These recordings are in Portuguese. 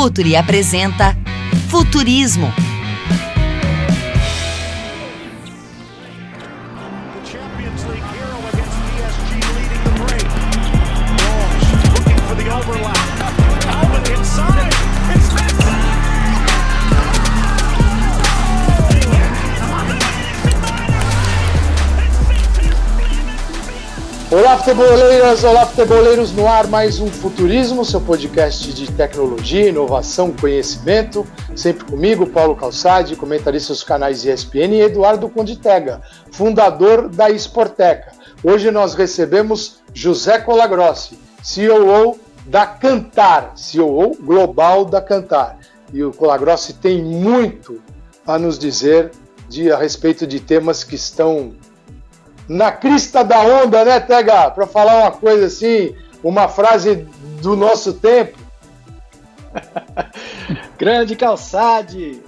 Futuri apresenta Futurismo. Futeboleiras! Olá, futeboleiros! No ar, mais um Futurismo, seu podcast de tecnologia, inovação, conhecimento. Sempre comigo, Paulo Calçade, comentarista dos canais ESPN, e Eduardo Conditega, fundador da Esporteca. Hoje nós recebemos José Colagrossi, CEO da Cantar, CEO global da Cantar. E o Colagrossi tem muito a nos dizer de, a respeito de temas que estão na crista da onda, né, Tega? Para falar uma coisa assim, uma frase do nosso tempo. Grande Calçade!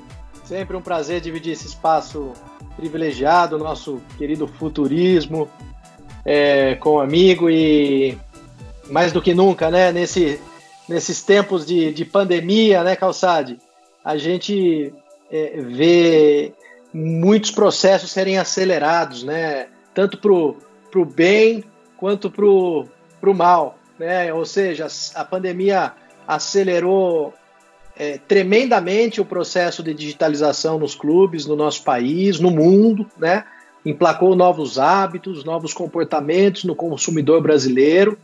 Sempre um prazer dividir esse espaço privilegiado, nosso querido futurismo, é, com um amigo e mais do que nunca, né? Nesse, nesses tempos de, de pandemia, né, Calçade? A gente é, vê muitos processos serem acelerados, né? Tanto para o bem quanto para o mal. Né? Ou seja, a pandemia acelerou é, tremendamente o processo de digitalização nos clubes, no nosso país, no mundo, né? emplacou novos hábitos, novos comportamentos no consumidor brasileiro,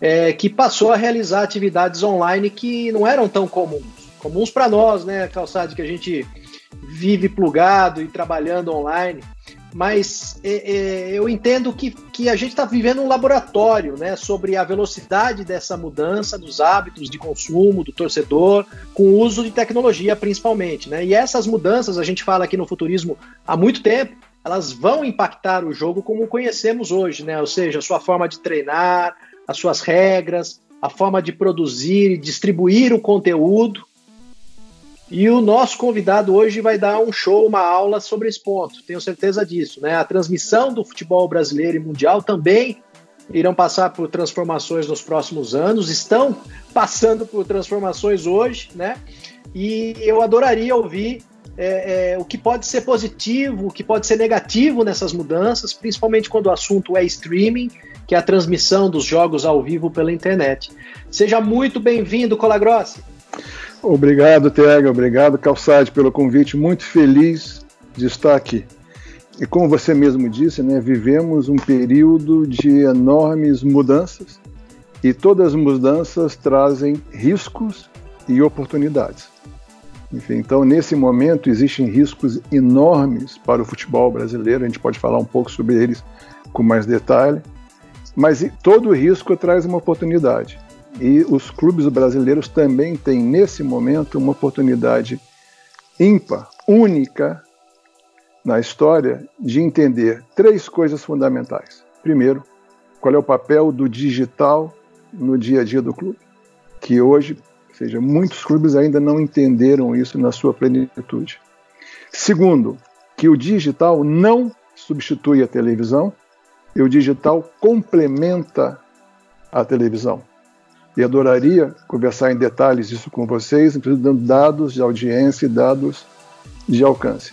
é, que passou a realizar atividades online que não eram tão comuns. Comuns para nós, né, Calçado, que a gente vive plugado e trabalhando online mas é, é, eu entendo que, que a gente está vivendo um laboratório né, sobre a velocidade dessa mudança dos hábitos de consumo do torcedor, com o uso de tecnologia principalmente. Né? E essas mudanças, a gente fala aqui no futurismo há muito tempo, elas vão impactar o jogo como conhecemos hoje, né? ou seja, a sua forma de treinar, as suas regras, a forma de produzir e distribuir o conteúdo. E o nosso convidado hoje vai dar um show, uma aula sobre esse ponto, tenho certeza disso. Né? A transmissão do futebol brasileiro e mundial também irão passar por transformações nos próximos anos, estão passando por transformações hoje, né? E eu adoraria ouvir é, é, o que pode ser positivo, o que pode ser negativo nessas mudanças, principalmente quando o assunto é streaming, que é a transmissão dos jogos ao vivo pela internet. Seja muito bem-vindo, Colagrossi. Obrigado, Tiago. Obrigado, Calçade, pelo convite. Muito feliz de estar aqui. E como você mesmo disse, né, vivemos um período de enormes mudanças e todas as mudanças trazem riscos e oportunidades. Enfim, então, nesse momento, existem riscos enormes para o futebol brasileiro. A gente pode falar um pouco sobre eles com mais detalhe. Mas todo risco traz uma oportunidade. E os clubes brasileiros também têm, nesse momento, uma oportunidade ímpar, única na história, de entender três coisas fundamentais. Primeiro, qual é o papel do digital no dia a dia do clube, que hoje, ou seja, muitos clubes ainda não entenderam isso na sua plenitude. Segundo, que o digital não substitui a televisão, e o digital complementa a televisão e adoraria conversar em detalhes isso com vocês, inclusive dando dados de audiência e dados de alcance.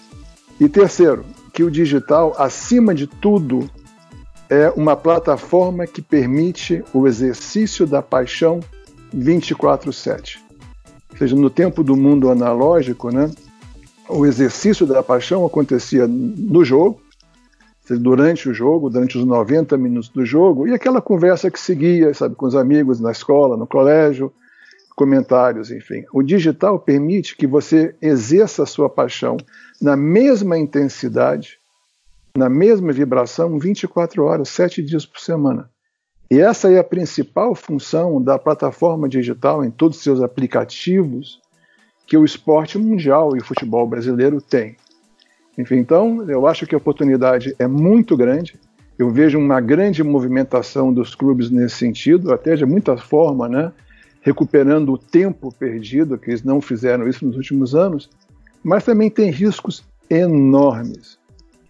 E terceiro, que o digital, acima de tudo, é uma plataforma que permite o exercício da paixão 24/7. Ou seja, no tempo do mundo analógico, né, o exercício da paixão acontecia no jogo, durante o jogo, durante os 90 minutos do jogo, e aquela conversa que seguia, sabe, com os amigos na escola, no colégio, comentários, enfim. O digital permite que você exerça a sua paixão na mesma intensidade, na mesma vibração, 24 horas, 7 dias por semana. E essa é a principal função da plataforma digital em todos os seus aplicativos que o esporte mundial e o futebol brasileiro tem. Enfim, então, eu acho que a oportunidade é muito grande. Eu vejo uma grande movimentação dos clubes nesse sentido, até de muita forma, né? recuperando o tempo perdido, que eles não fizeram isso nos últimos anos, mas também tem riscos enormes.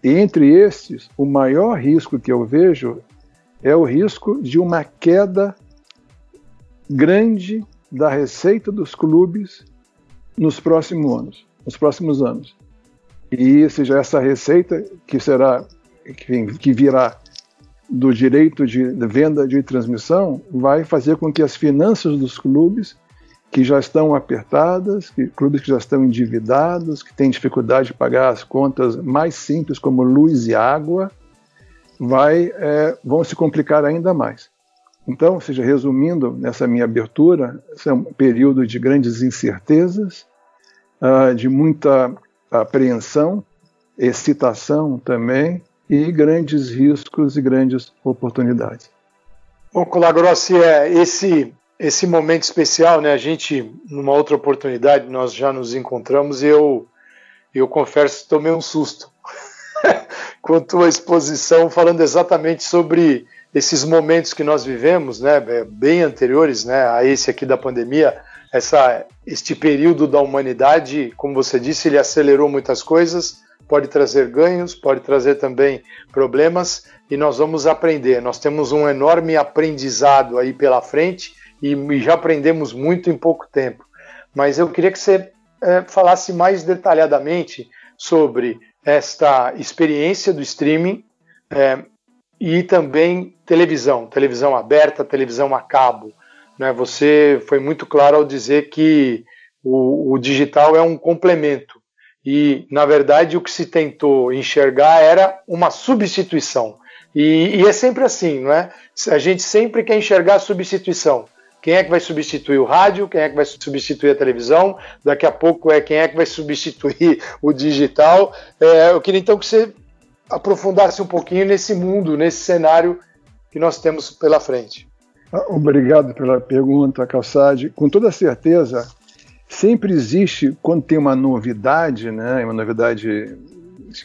E entre esses, o maior risco que eu vejo é o risco de uma queda grande da receita dos clubes nos próximos anos. Nos próximos anos. E seja essa receita que será que virá do direito de venda de transmissão vai fazer com que as finanças dos clubes que já estão apertadas, que, clubes que já estão endividados, que têm dificuldade de pagar as contas mais simples como luz e água, vai, é, vão se complicar ainda mais. Então, seja, resumindo nessa minha abertura, esse é um período de grandes incertezas, uh, de muita apreensão, excitação também, e grandes riscos e grandes oportunidades. Bom, Colagrossi, é esse esse momento especial, né? A gente numa outra oportunidade nós já nos encontramos e eu eu confesso tomei um susto com tua exposição falando exatamente sobre esses momentos que nós vivemos, né, bem anteriores, né, a esse aqui da pandemia, essa este período da humanidade, como você disse, ele acelerou muitas coisas, pode trazer ganhos, pode trazer também problemas e nós vamos aprender. Nós temos um enorme aprendizado aí pela frente e, já aprendemos muito em pouco tempo. Mas eu queria que você é, falasse mais detalhadamente sobre esta experiência do streaming é, e também televisão, televisão aberta, televisão a cabo. Né? Você foi muito claro ao dizer que o, o digital é um complemento e, na verdade, o que se tentou enxergar era uma substituição. E, e, é sempre assim, não é? A gente sempre quer enxergar a substituição. Quem é que vai substituir o rádio? Quem é que vai substituir a televisão? Daqui a pouco é quem é que vai substituir o digital. É, eu queria então que você aprofundasse um pouquinho nesse mundo, nesse cenário que nós temos pela frente. Obrigado pela pergunta, Calçade. Com toda certeza, sempre existe, quando tem uma novidade, né, uma novidade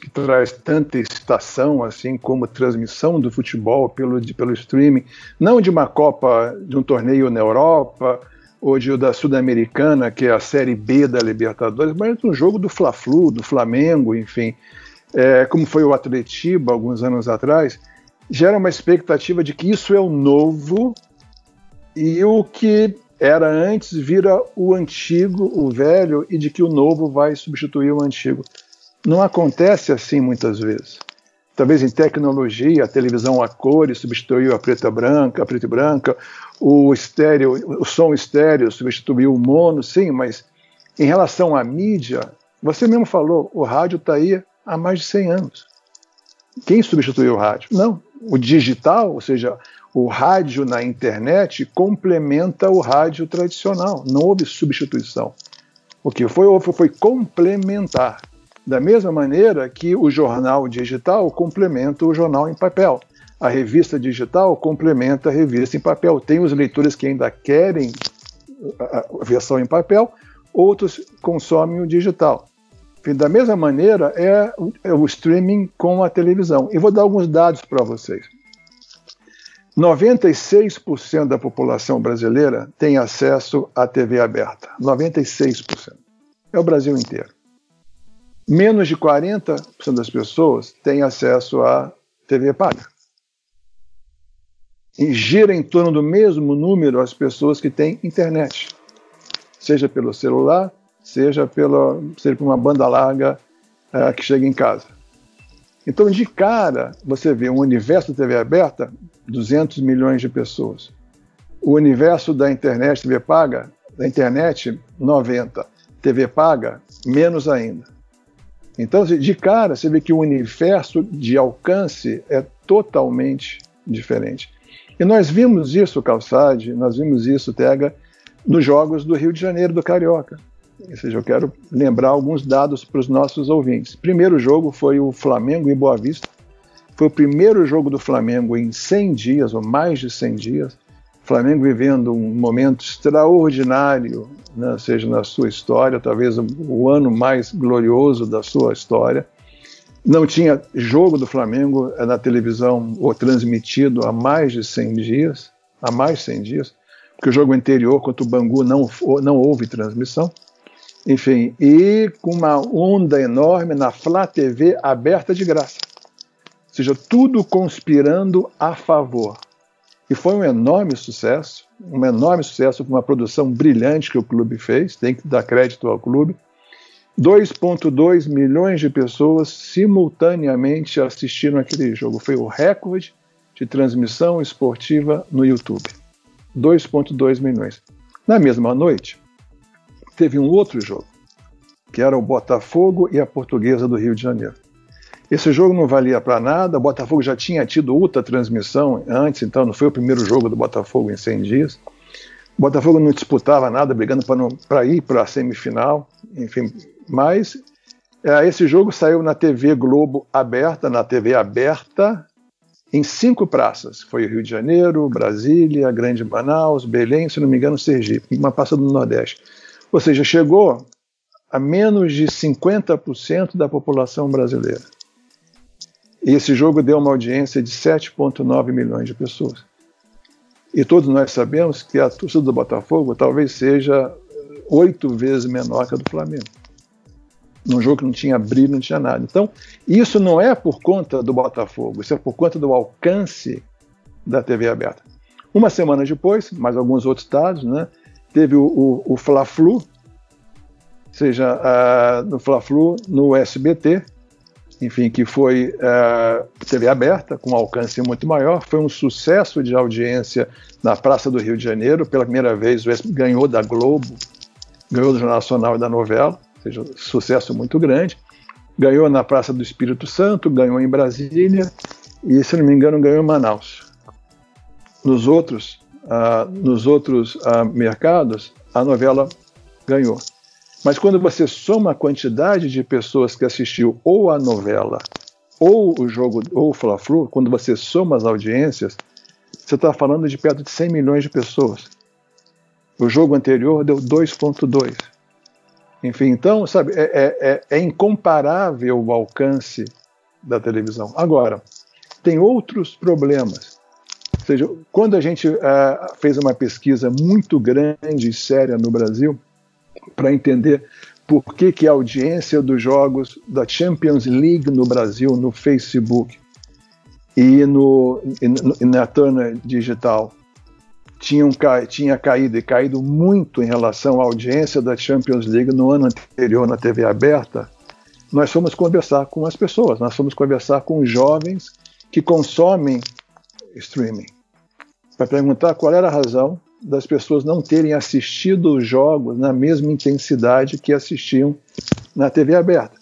que traz tanta excitação assim como transmissão do futebol pelo, pelo streaming, não de uma Copa, de um torneio na Europa ou de da Sul-Americana, que é a Série B da Libertadores, mas de um jogo do Fla-Flu, do Flamengo, enfim, é, como foi o Atletiba alguns anos atrás, gera uma expectativa de que isso é o novo e o que era antes vira o antigo, o velho, e de que o novo vai substituir o antigo. Não acontece assim muitas vezes. Talvez em tecnologia, a televisão a cores substituiu a preta branca, a preta e branca, o estéreo, o som estéreo substituiu o mono, sim, mas em relação à mídia, você mesmo falou, o rádio está aí há mais de 100 anos. Quem substituiu o rádio? Não. O digital, ou seja, o rádio na internet complementa o rádio tradicional, não houve substituição. O que foi, houve foi complementar. Da mesma maneira que o jornal digital complementa o jornal em papel. A revista digital complementa a revista em papel. Tem os leitores que ainda querem a versão em papel, outros consomem o digital. Da mesma maneira é o streaming com a televisão. E vou dar alguns dados para vocês. 96% da população brasileira tem acesso à TV aberta. 96%. É o Brasil inteiro. Menos de 40% das pessoas têm acesso à TV paga. E gira em torno do mesmo número as pessoas que têm internet, seja pelo celular, seja pela, seja por uma banda larga uh, que chega em casa. Então, de cara, você vê um universo de TV aberta, 200 milhões de pessoas. O universo da internet, TV paga, da internet, 90. TV paga, menos ainda. Então, de cara, você vê que o universo de alcance é totalmente diferente. E nós vimos isso, Calçade, nós vimos isso, Tega, nos Jogos do Rio de Janeiro, do Carioca. Ou seja, eu quero lembrar alguns dados para os nossos ouvintes. Primeiro jogo foi o Flamengo e Boa Vista. Foi o primeiro jogo do Flamengo em 100 dias, ou mais de 100 dias. Flamengo vivendo um momento extraordinário, né, seja na sua história, talvez o ano mais glorioso da sua história. Não tinha jogo do Flamengo na televisão ou transmitido há mais de 100 dias, há mais de 100 dias, porque o jogo anterior contra o Bangu não, não houve transmissão. Enfim, e com uma onda enorme na Flá TV aberta de graça. Ou seja, tudo conspirando a favor. E foi um enorme sucesso. um enorme sucesso, uma produção brilhante que o clube fez, tem que dar crédito ao clube. 2,2 milhões de pessoas simultaneamente assistiram aquele jogo. Foi o recorde de transmissão esportiva no YouTube. 2,2 milhões. Na mesma noite, teve um outro jogo, que era o Botafogo e a Portuguesa do Rio de Janeiro. Esse jogo não valia para nada, o Botafogo já tinha tido outra transmissão antes, então não foi o primeiro jogo do Botafogo em 100 dias. O Botafogo não disputava nada, brigando para ir para a semifinal, enfim, mas é, esse jogo saiu na TV Globo aberta, na TV aberta, em cinco praças. Foi o Rio de Janeiro, Brasília, Grande Manaus, Belém, se não me engano, Sergipe, uma praça do Nordeste. Ou seja, chegou a menos de 50% da população brasileira. E esse jogo deu uma audiência de 7,9 milhões de pessoas. E todos nós sabemos que a torcida do Botafogo talvez seja oito vezes menor que a do Flamengo. Num jogo que não tinha brilho, não tinha nada. Então, isso não é por conta do Botafogo, isso é por conta do alcance da TV aberta. Uma semana depois, mais alguns outros dados, né, teve o, o, o Fla-Flu, seja uh, no Fla-Flu, no SBT, enfim, que foi uh, TV aberta, com um alcance muito maior, foi um sucesso de audiência na Praça do Rio de Janeiro, pela primeira vez o ganhou da Globo, ganhou do Jornal Nacional e da novela, ou seja, sucesso muito grande, ganhou na Praça do Espírito Santo, ganhou em Brasília e, se não me engano, ganhou em Manaus. Nos outros, uh, nos outros uh, mercados, a novela ganhou. Mas quando você soma a quantidade de pessoas que assistiu ou a novela ou o jogo ou o Fla-Flu, quando você soma as audiências, você está falando de perto de 100 milhões de pessoas. O jogo anterior deu 2,2. Enfim, então, sabe, é, é, é, é incomparável o alcance da televisão. Agora, tem outros problemas. Seja, quando a gente uh, fez uma pesquisa muito grande e séria no Brasil, para entender por que, que a audiência dos jogos da Champions League no Brasil, no Facebook e, no, e na Turner Digital, tinham, tinha caído e caído muito em relação à audiência da Champions League no ano anterior na TV aberta, nós fomos conversar com as pessoas, nós fomos conversar com os jovens que consomem streaming, para perguntar qual era a razão das pessoas não terem assistido os jogos na mesma intensidade que assistiam na TV aberta.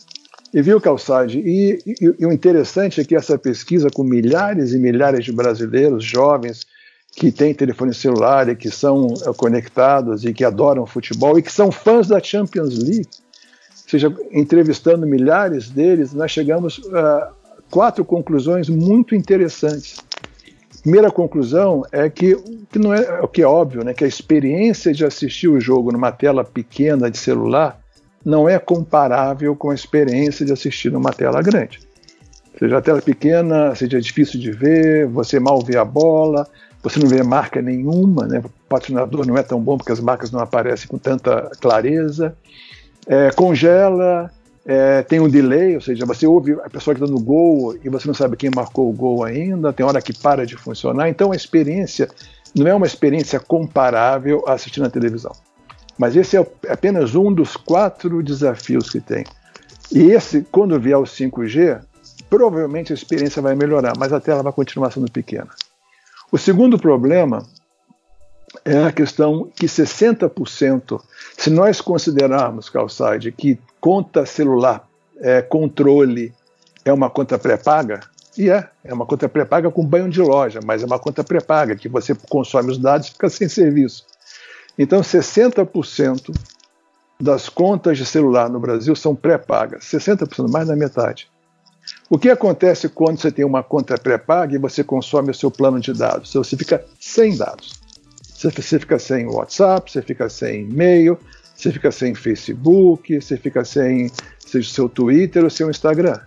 E viu, Calçade? E, e, e, o interessante é que essa pesquisa, com milhares e milhares de brasileiros jovens que têm telefone celular e que são eh, conectados e que adoram futebol e que são fãs da Champions League, ou seja, entrevistando milhares deles, nós chegamos a quatro conclusões muito interessantes primeira conclusão é que, que não é o que é óbvio, né, que a experiência de assistir o jogo numa tela pequena de celular não é comparável com a experiência de assistir numa tela grande. Ou seja, a tela pequena seja difícil de ver, você mal vê a bola, você não vê marca nenhuma, né? o patrocinador não é tão bom porque as marcas não aparecem com tanta clareza, é, congela, é, tem um delay, ou seja, você ouve a pessoa que está no gol e você não sabe quem marcou o gol ainda, tem hora que para de funcionar. Então a experiência não é uma experiência comparável a assistir na televisão. Mas esse é apenas um dos quatro desafios que tem. E esse, quando vier o 5G, provavelmente a experiência vai melhorar, mas a tela vai continuar sendo pequena. O segundo problema é a questão que 60%, se nós considerarmos, Calçade, que conta celular, é, controle, é uma conta pré-paga, e é, é uma conta pré-paga com banho de loja, mas é uma conta pré-paga, que você consome os dados e fica sem serviço. Então, 60% das contas de celular no Brasil são pré-pagas, 60%, mais da metade. O que acontece quando você tem uma conta pré-paga e você consome o seu plano de dados? Você fica sem dados. Você fica sem WhatsApp, você fica sem e-mail, você fica sem Facebook, você fica sem seja seu Twitter ou seu Instagram.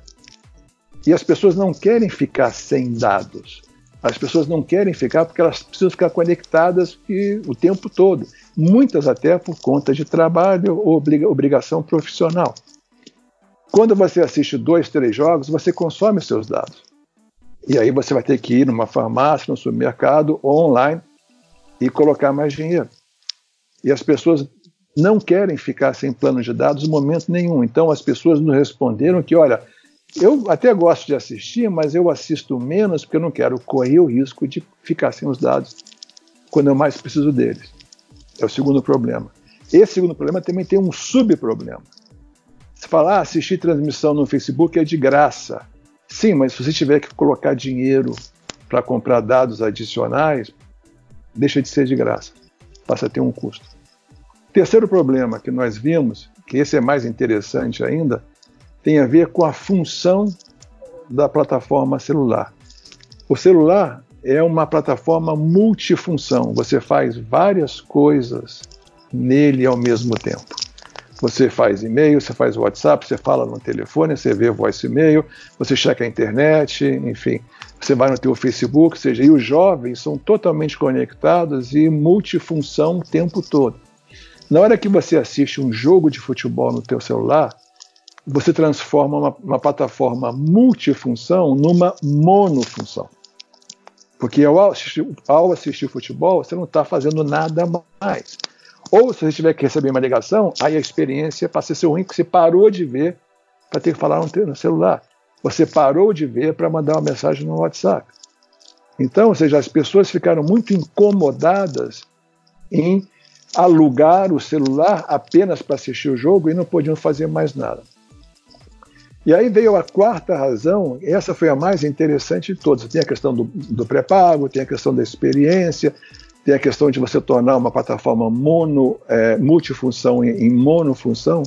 E as pessoas não querem ficar sem dados. As pessoas não querem ficar porque elas precisam ficar conectadas o tempo todo. Muitas até por conta de trabalho ou obrigação profissional. Quando você assiste dois, três jogos, você consome seus dados. E aí você vai ter que ir numa farmácia, no supermercado ou online e colocar mais dinheiro. E as pessoas não querem ficar sem plano de dados em momento nenhum. Então as pessoas nos responderam que, olha, eu até gosto de assistir, mas eu assisto menos porque eu não quero correr o risco de ficar sem os dados quando eu mais preciso deles. É o segundo problema. Esse segundo problema também tem um subproblema. Se falar ah, assistir transmissão no Facebook é de graça. Sim, mas se você tiver que colocar dinheiro para comprar dados adicionais, deixa de ser de graça. Passa a ter um custo. Terceiro problema que nós vimos, que esse é mais interessante ainda, tem a ver com a função da plataforma celular. O celular é uma plataforma multifunção, você faz várias coisas nele ao mesmo tempo. Você faz e-mail, você faz WhatsApp, você fala no telefone, você vê voice e-mail, você checa a internet, enfim, você vai no teu Facebook, ou seja, e os jovens são totalmente conectados e multifunção o tempo todo. Na hora que você assiste um jogo de futebol no teu celular, você transforma uma, uma plataforma multifunção numa monofunção. Porque ao assistir, ao assistir futebol, você não está fazendo nada mais. Ou se você tiver que receber uma ligação, aí a experiência passa a ser ruim, porque você parou de ver para ter que falar no celular. Você parou de ver para mandar uma mensagem no WhatsApp. Então, ou seja, as pessoas ficaram muito incomodadas em alugar o celular apenas para assistir o jogo e não podiam fazer mais nada. E aí veio a quarta razão, essa foi a mais interessante de todas. Tem a questão do, do pré-pago, tem a questão da experiência, tem a questão de você tornar uma plataforma mono, é, multifunção em, em monofunção,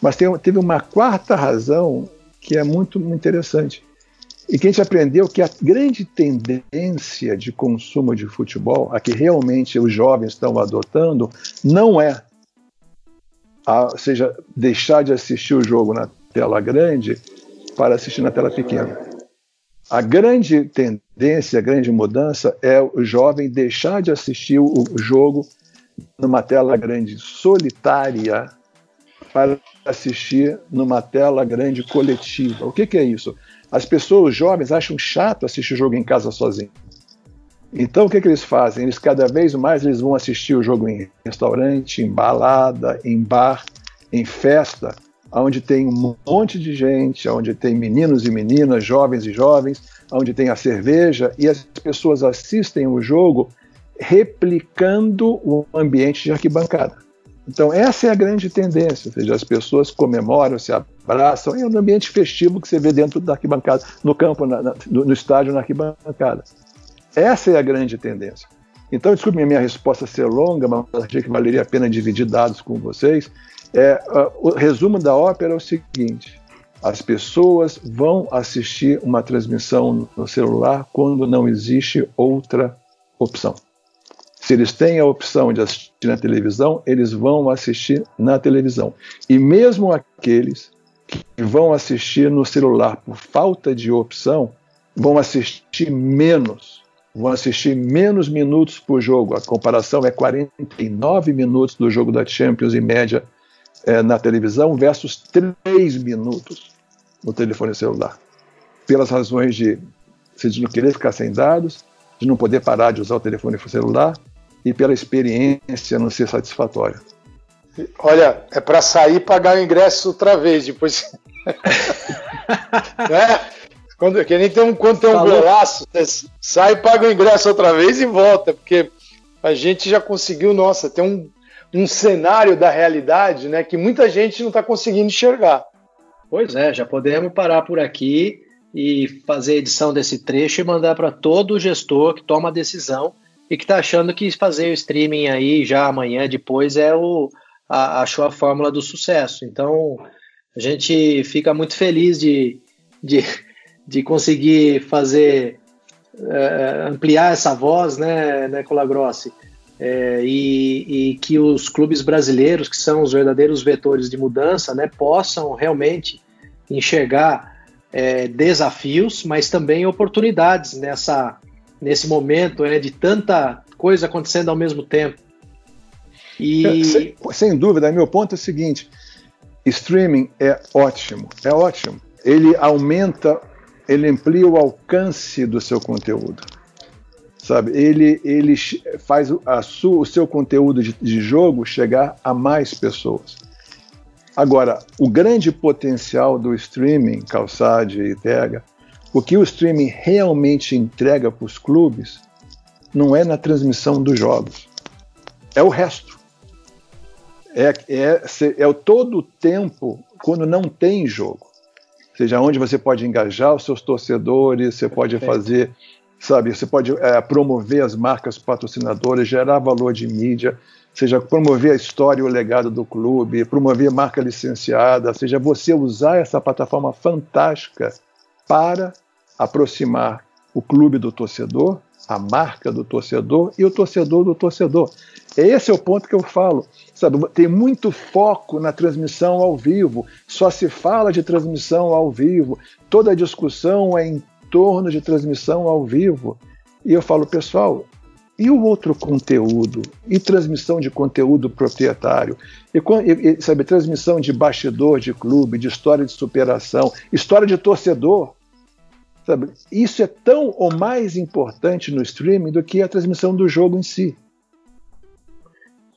mas tem, teve uma quarta razão que é muito, muito interessante. E que a gente aprendeu que a grande tendência de consumo de futebol, a que realmente os jovens estão adotando, não é, a, ou seja, deixar de assistir o jogo na tela grande para assistir na tela pequena. A grande tendência, a grande mudança é o jovem deixar de assistir o jogo numa tela grande solitária para assistir numa tela grande coletiva. O que, que é isso? As pessoas jovens acham chato assistir o jogo em casa sozinho. Então o que, que eles fazem? Eles cada vez mais eles vão assistir o jogo em restaurante, em balada, em bar, em festa, onde tem um monte de gente, onde tem meninos e meninas, jovens e jovens, onde tem a cerveja, e as pessoas assistem o jogo replicando o ambiente de arquibancada. Então, essa é a grande tendência, ou seja, as pessoas comemoram, se abraçam, é um ambiente festivo que você vê dentro da arquibancada, no campo, na, na, no, estádio, na arquibancada. Essa é a grande tendência. Então, desculpe minha resposta ser longa, mas achei que valeria a pena dividir dados com vocês. É, o resumo da ópera é o seguinte: as pessoas vão assistir uma transmissão no celular quando não existe outra opção. Se eles têm a opção de assistir na televisão, eles vão assistir na televisão. E mesmo aqueles que vão assistir no celular por falta de opção, vão assistir menos, vão assistir menos minutos por jogo. A comparação é 49 minutos do jogo da Champions em média é, na televisão versus 3 minutos no telefone celular. Pelas razões de, de não querer ficar sem dados, de não poder parar de usar o telefone celular e pela experiência não ser satisfatória. Olha, é para sair e pagar o ingresso outra vez, depois. né? Quando, que nem tem um, quando tem um Falou. golaço, você sai, paga o ingresso outra vez e volta, porque a gente já conseguiu, nossa, tem um um cenário da realidade né, que muita gente não está conseguindo enxergar. Pois é, já podemos parar por aqui e fazer a edição desse trecho e mandar para todo gestor que toma a decisão e que está achando que fazer o streaming aí já amanhã, depois, é o, a, achou a fórmula do sucesso. Então, a gente fica muito feliz de, de, de conseguir fazer, é, ampliar essa voz, né, né Colagrossi? é, e, e, que os clubes brasileiros, que são os verdadeiros vetores de mudança, né, possam realmente enxergar é, desafios, mas também oportunidades nessa, nesse momento né, de tanta coisa acontecendo ao mesmo tempo. E... É, sem, sem dúvida, meu ponto é o seguinte: streaming é ótimo, é ótimo. Ele aumenta, ele amplia o alcance do seu conteúdo. sabe? Ele, ele faz a o seu conteúdo de, de jogo chegar a mais pessoas. Agora, o grande potencial do streaming, Calçade e Tega, o que o streaming realmente entrega para os clubes não é na transmissão dos jogos, é o resto. É, é, é todo o tempo quando não tem jogo. Ou seja, onde você pode engajar os seus torcedores, você pode fazer, sabe, você pode é, promover as marcas patrocinadoras, gerar valor de mídia, seja promover a história e o legado do clube, promover marca licenciada, seja você usar essa plataforma fantástica para aproximar o clube do torcedor, a marca do torcedor e o torcedor do torcedor. Esse é o ponto que eu falo. Sabe, tem muito foco na transmissão ao vivo, só se fala de transmissão ao vivo, toda a discussão é em torno de transmissão ao vivo. E eu falo, pessoal, e o outro conteúdo? E transmissão de conteúdo proprietário? E, e, sabe, transmissão de bastidor de clube, de história de superação, história de torcedor. Sabe? Isso é tão ou mais importante no streaming do que a transmissão do jogo em si.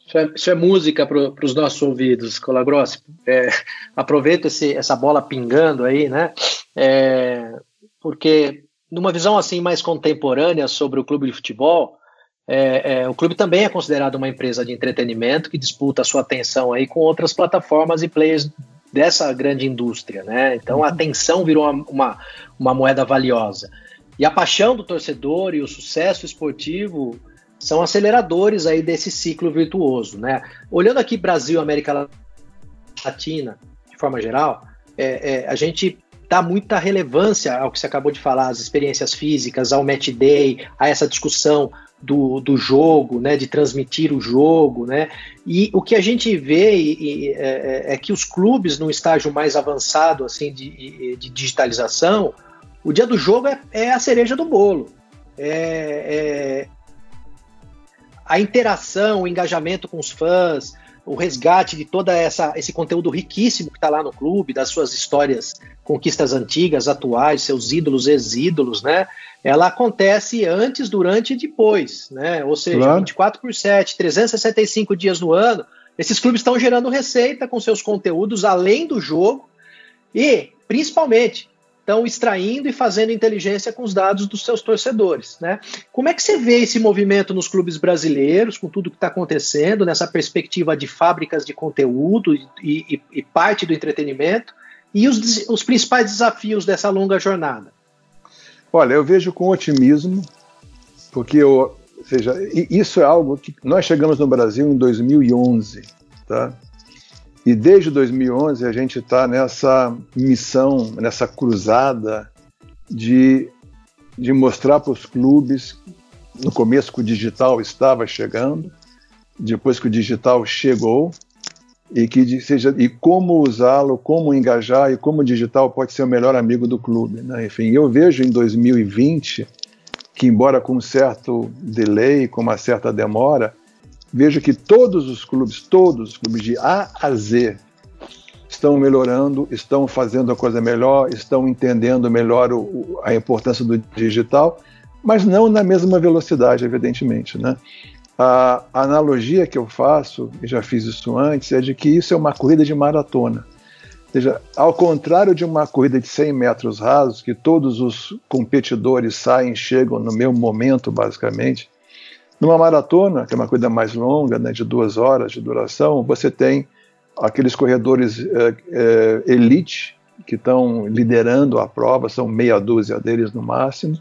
Isso é, isso é música para os nossos ouvidos, Colagrossi. É, aproveito esse, essa bola pingando aí, né? É, porque numa visão assim mais contemporânea sobre o clube de futebol, é, é, o clube também é considerado uma empresa de entretenimento que disputa a sua atenção aí com outras plataformas e players dessa grande indústria, né? Então a uhum. atenção virou uma, uma, uma moeda valiosa. E a paixão do torcedor e o sucesso esportivo são aceleradores aí desse ciclo virtuoso, né? Olhando aqui Brasil, América Latina, de forma geral, é, é, a gente dá muita relevância ao que você acabou de falar, às experiências físicas, ao match day, a essa discussão do, do jogo, né, de transmitir o jogo, né, e o que a gente vê e, e, é, é, que os clubes no estágio mais avançado assim de, de digitalização, o dia do jogo é, é a cereja do bolo, é, é a interação, o engajamento com os fãs, o resgate de toda essa esse conteúdo riquíssimo que está lá no clube, das suas histórias, conquistas antigas, atuais, seus ídolos, ex-ídolos, né? Ela acontece antes, durante e depois, né? Ou seja, claro. 24 por 7, 365 dias no ano. Esses clubes estão gerando receita com seus conteúdos além do jogo e, principalmente, estão extraindo e fazendo inteligência com os dados dos seus torcedores. Né? Como é que você vê esse movimento nos clubes brasileiros, com tudo que está acontecendo, nessa perspectiva de fábricas de conteúdo e, e, e parte do entretenimento, e os, os principais desafios dessa longa jornada? Olha, eu vejo com otimismo, porque eu, seja, isso é algo que nós chegamos no Brasil em 2011, tá? E desde 2011 a gente está nessa missão, nessa cruzada de, de mostrar para os clubes, no começo que o digital estava chegando, depois que o digital chegou, e que seja e como usá-lo, como engajar e como o digital pode ser o melhor amigo do clube. Né? Enfim, eu vejo em 2020 que, embora com um certo delay, com uma certa demora, vejo que todos os clubes, todos os clubes de A a Z estão melhorando, estão fazendo a coisa melhor, estão entendendo melhor o, a importância do digital, mas não na mesma velocidade, evidentemente, né? A, analogia que eu faço, e já fiz isso antes, é de que isso é uma corrida de maratona. Ou seja, ao contrário de uma corrida de 100 metros rasos, que todos os competidores saem, chegam no mesmo momento, basicamente, numa maratona, que é uma corrida mais longa, né, de duas horas de duração, você tem aqueles corredores é, é, elite que estão liderando a prova, são meia dúzia deles no máximo.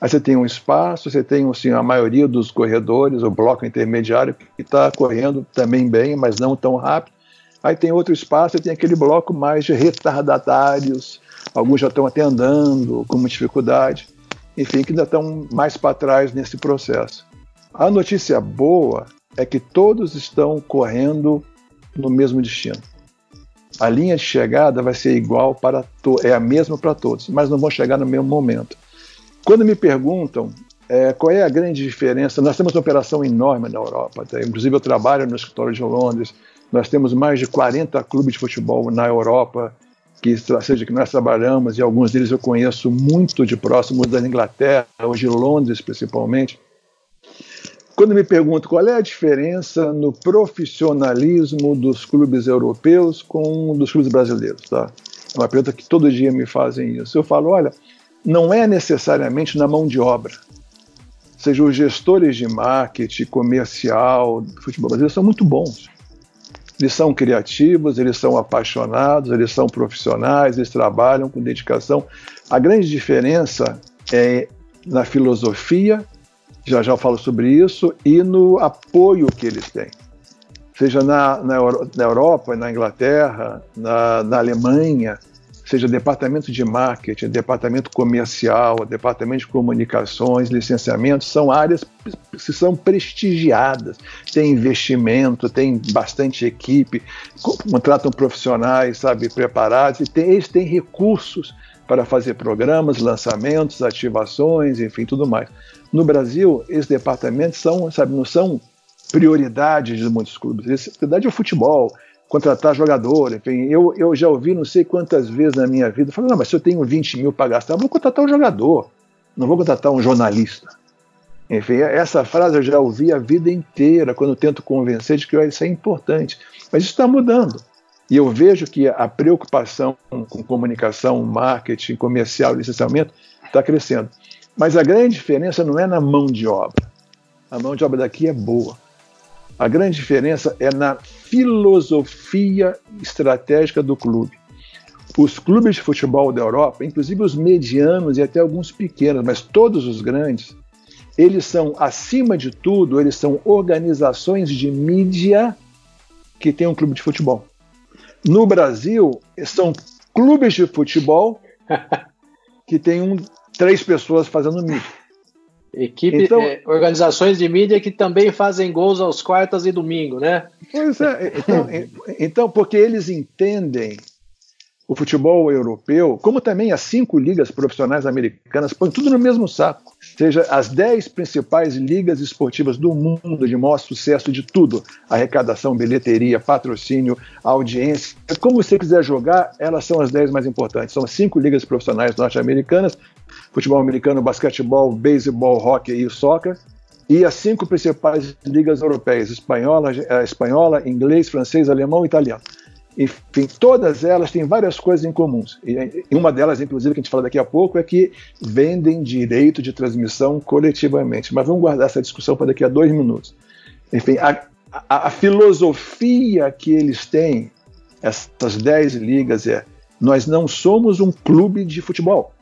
Aí você tem um espaço, você tem assim, a maioria dos corredores, o bloco intermediário, que está correndo também bem, mas não tão rápido. Aí tem outro espaço, você tem aquele bloco mais de retardatários, alguns já estão até andando com dificuldade, enfim, que ainda estão mais para trás nesse processo. A notícia boa é que todos estão correndo no mesmo destino. A linha de chegada vai ser igual para é a mesma para todos, mas não vão chegar no mesmo momento. Quando me perguntam é, qual é a grande diferença, nós temos uma operação enorme na Europa. Tá? Inclusive, eu trabalho no escritório de Londres. Nós temos mais de 40 clubes de futebol na Europa, que seja que nós trabalhamos, e alguns deles eu conheço muito de próximo da Inglaterra, de Londres principalmente. Quando me pergunto qual é a diferença no profissionalismo dos clubes europeus com dos clubes brasileiros, tá? É uma pergunta que todo dia me fazem isso. Eu falo, olha, não é necessariamente na mão de obra. Ou seja, os gestores de marketing comercial do futebol brasileiro são muito bons. Eles são criativos, eles são apaixonados, eles são profissionais, eles trabalham com dedicação. A grande diferença é na filosofia já já falo sobre isso, e no apoio que eles têm. Seja na, na, na Europa, na Inglaterra, na, na Alemanha, seja departamento de marketing, departamento comercial, departamento de comunicações, licenciamento, são áreas que são prestigiadas, tem investimento, tem bastante equipe, contratam profissionais, sabe, preparados, e tem, eles têm recursos para fazer programas, lançamentos, ativações, enfim, tudo mais. No Brasil, esses departamentos são, sabe, não são prioridades de muitos clubes. Essa prioridade é o futebol, contratar jogador, enfim. Eu, eu já ouvi não sei quantas vezes na minha vida, falando, não, mas se eu tenho 20 mil para gastar, vou contratar um jogador, não vou contratar um jornalista. Enfim, essa frase eu já ouvi a vida inteira quando tento convencer de que isso é importante. Mas isso está mudando. E eu vejo que a preocupação com comunicação, marketing, comercial, licenciamento está crescendo. Mas a grande diferença não é na mão de obra. A mão de obra daqui é boa. A grande diferença é na filosofia estratégica do clube. Os clubes de futebol da Europa, inclusive os medianos e até alguns pequenos, mas todos os grandes, eles são, acima de tudo, eles são organizações de mídia que têm um clube de futebol. No Brasil, são clubes de futebol que têm um, três pessoas fazendo mídia. Equipe, então, é, organizações de mídia que também fazem gols aos quartas e domingo, né? Pois é, então, então porque eles entendem o futebol europeu, como também as cinco ligas profissionais americanas, põem tudo no mesmo saco. Seja as dez principais ligas esportivas do mundo de maior sucesso de tudo: arrecadação, bilheteria, patrocínio, audiência. Como você quiser jogar, elas são as dez mais importantes. São as cinco ligas profissionais norte-americanas: futebol americano, basquetebol, beisebol, hockey e soccer. E as cinco principais ligas europeias: espanhola, eh, espanhola inglês, francês, alemão e italiano. Enfim, todas elas têm várias coisas em comuns. E uma delas, inclusive, que a gente fala daqui a pouco, é que vendem direito de transmissão coletivamente. Mas vamos guardar essa discussão para daqui a dois minutos. Enfim, a, a, a filosofia que eles têm, essas dez ligas, é: nós não somos um clube de futebol.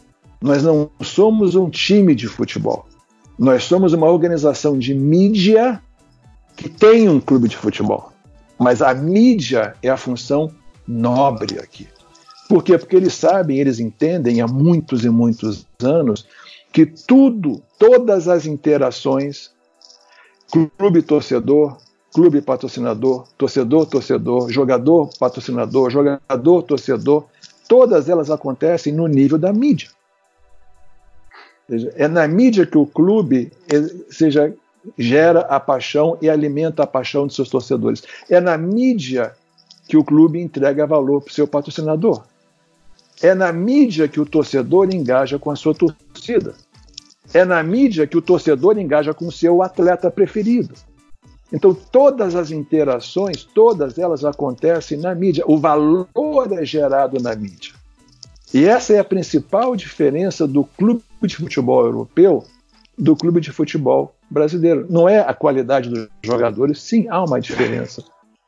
Nós não somos um time de futebol. Nós somos uma organização de mídia que tem um clube de futebol. Mas a mídia é a função nobre aqui. Por quê? Porque eles sabem, eles entendem há muitos e muitos anos que tudo, todas as interações, clube torcedor, clube patrocinador, torcedor torcedor, jogador patrocinador, jogador torcedor, todas elas acontecem no nível da mídia. É na mídia que o clube seja gera a paixão e alimenta a paixão de seus torcedores. É na mídia que o clube entrega valor para o seu patrocinador. É na mídia que o torcedor engaja com a sua torcida. É na mídia que o torcedor engaja com o seu atleta preferido. Então, todas as interações, todas elas acontecem na mídia. O valor é gerado na mídia. E essa é a principal diferença do clube de futebol europeu do clube de futebol brasileiro. Não é a qualidade dos jogadores, sim, há uma diferença.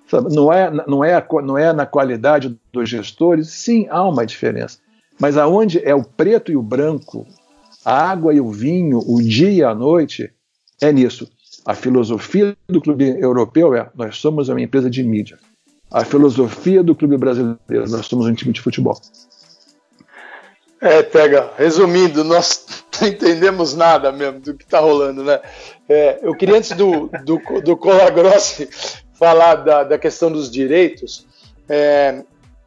Sabe? Não, é, não, é a, não é na qualidade dos gestores, sim, há uma diferença. Mas aonde é o preto e o branco, a água e o vinho, o dia e a noite, é nisso. A filosofia do clube europeu é: nós somos uma empresa de mídia. A filosofia do clube brasileiro, nós somos um time de futebol. É, pega, resumindo, nós não entendemos nada mesmo do que está rolando, né? É, eu queria, antes do, do, do Colagrossi falar da, da questão dos direitos, é,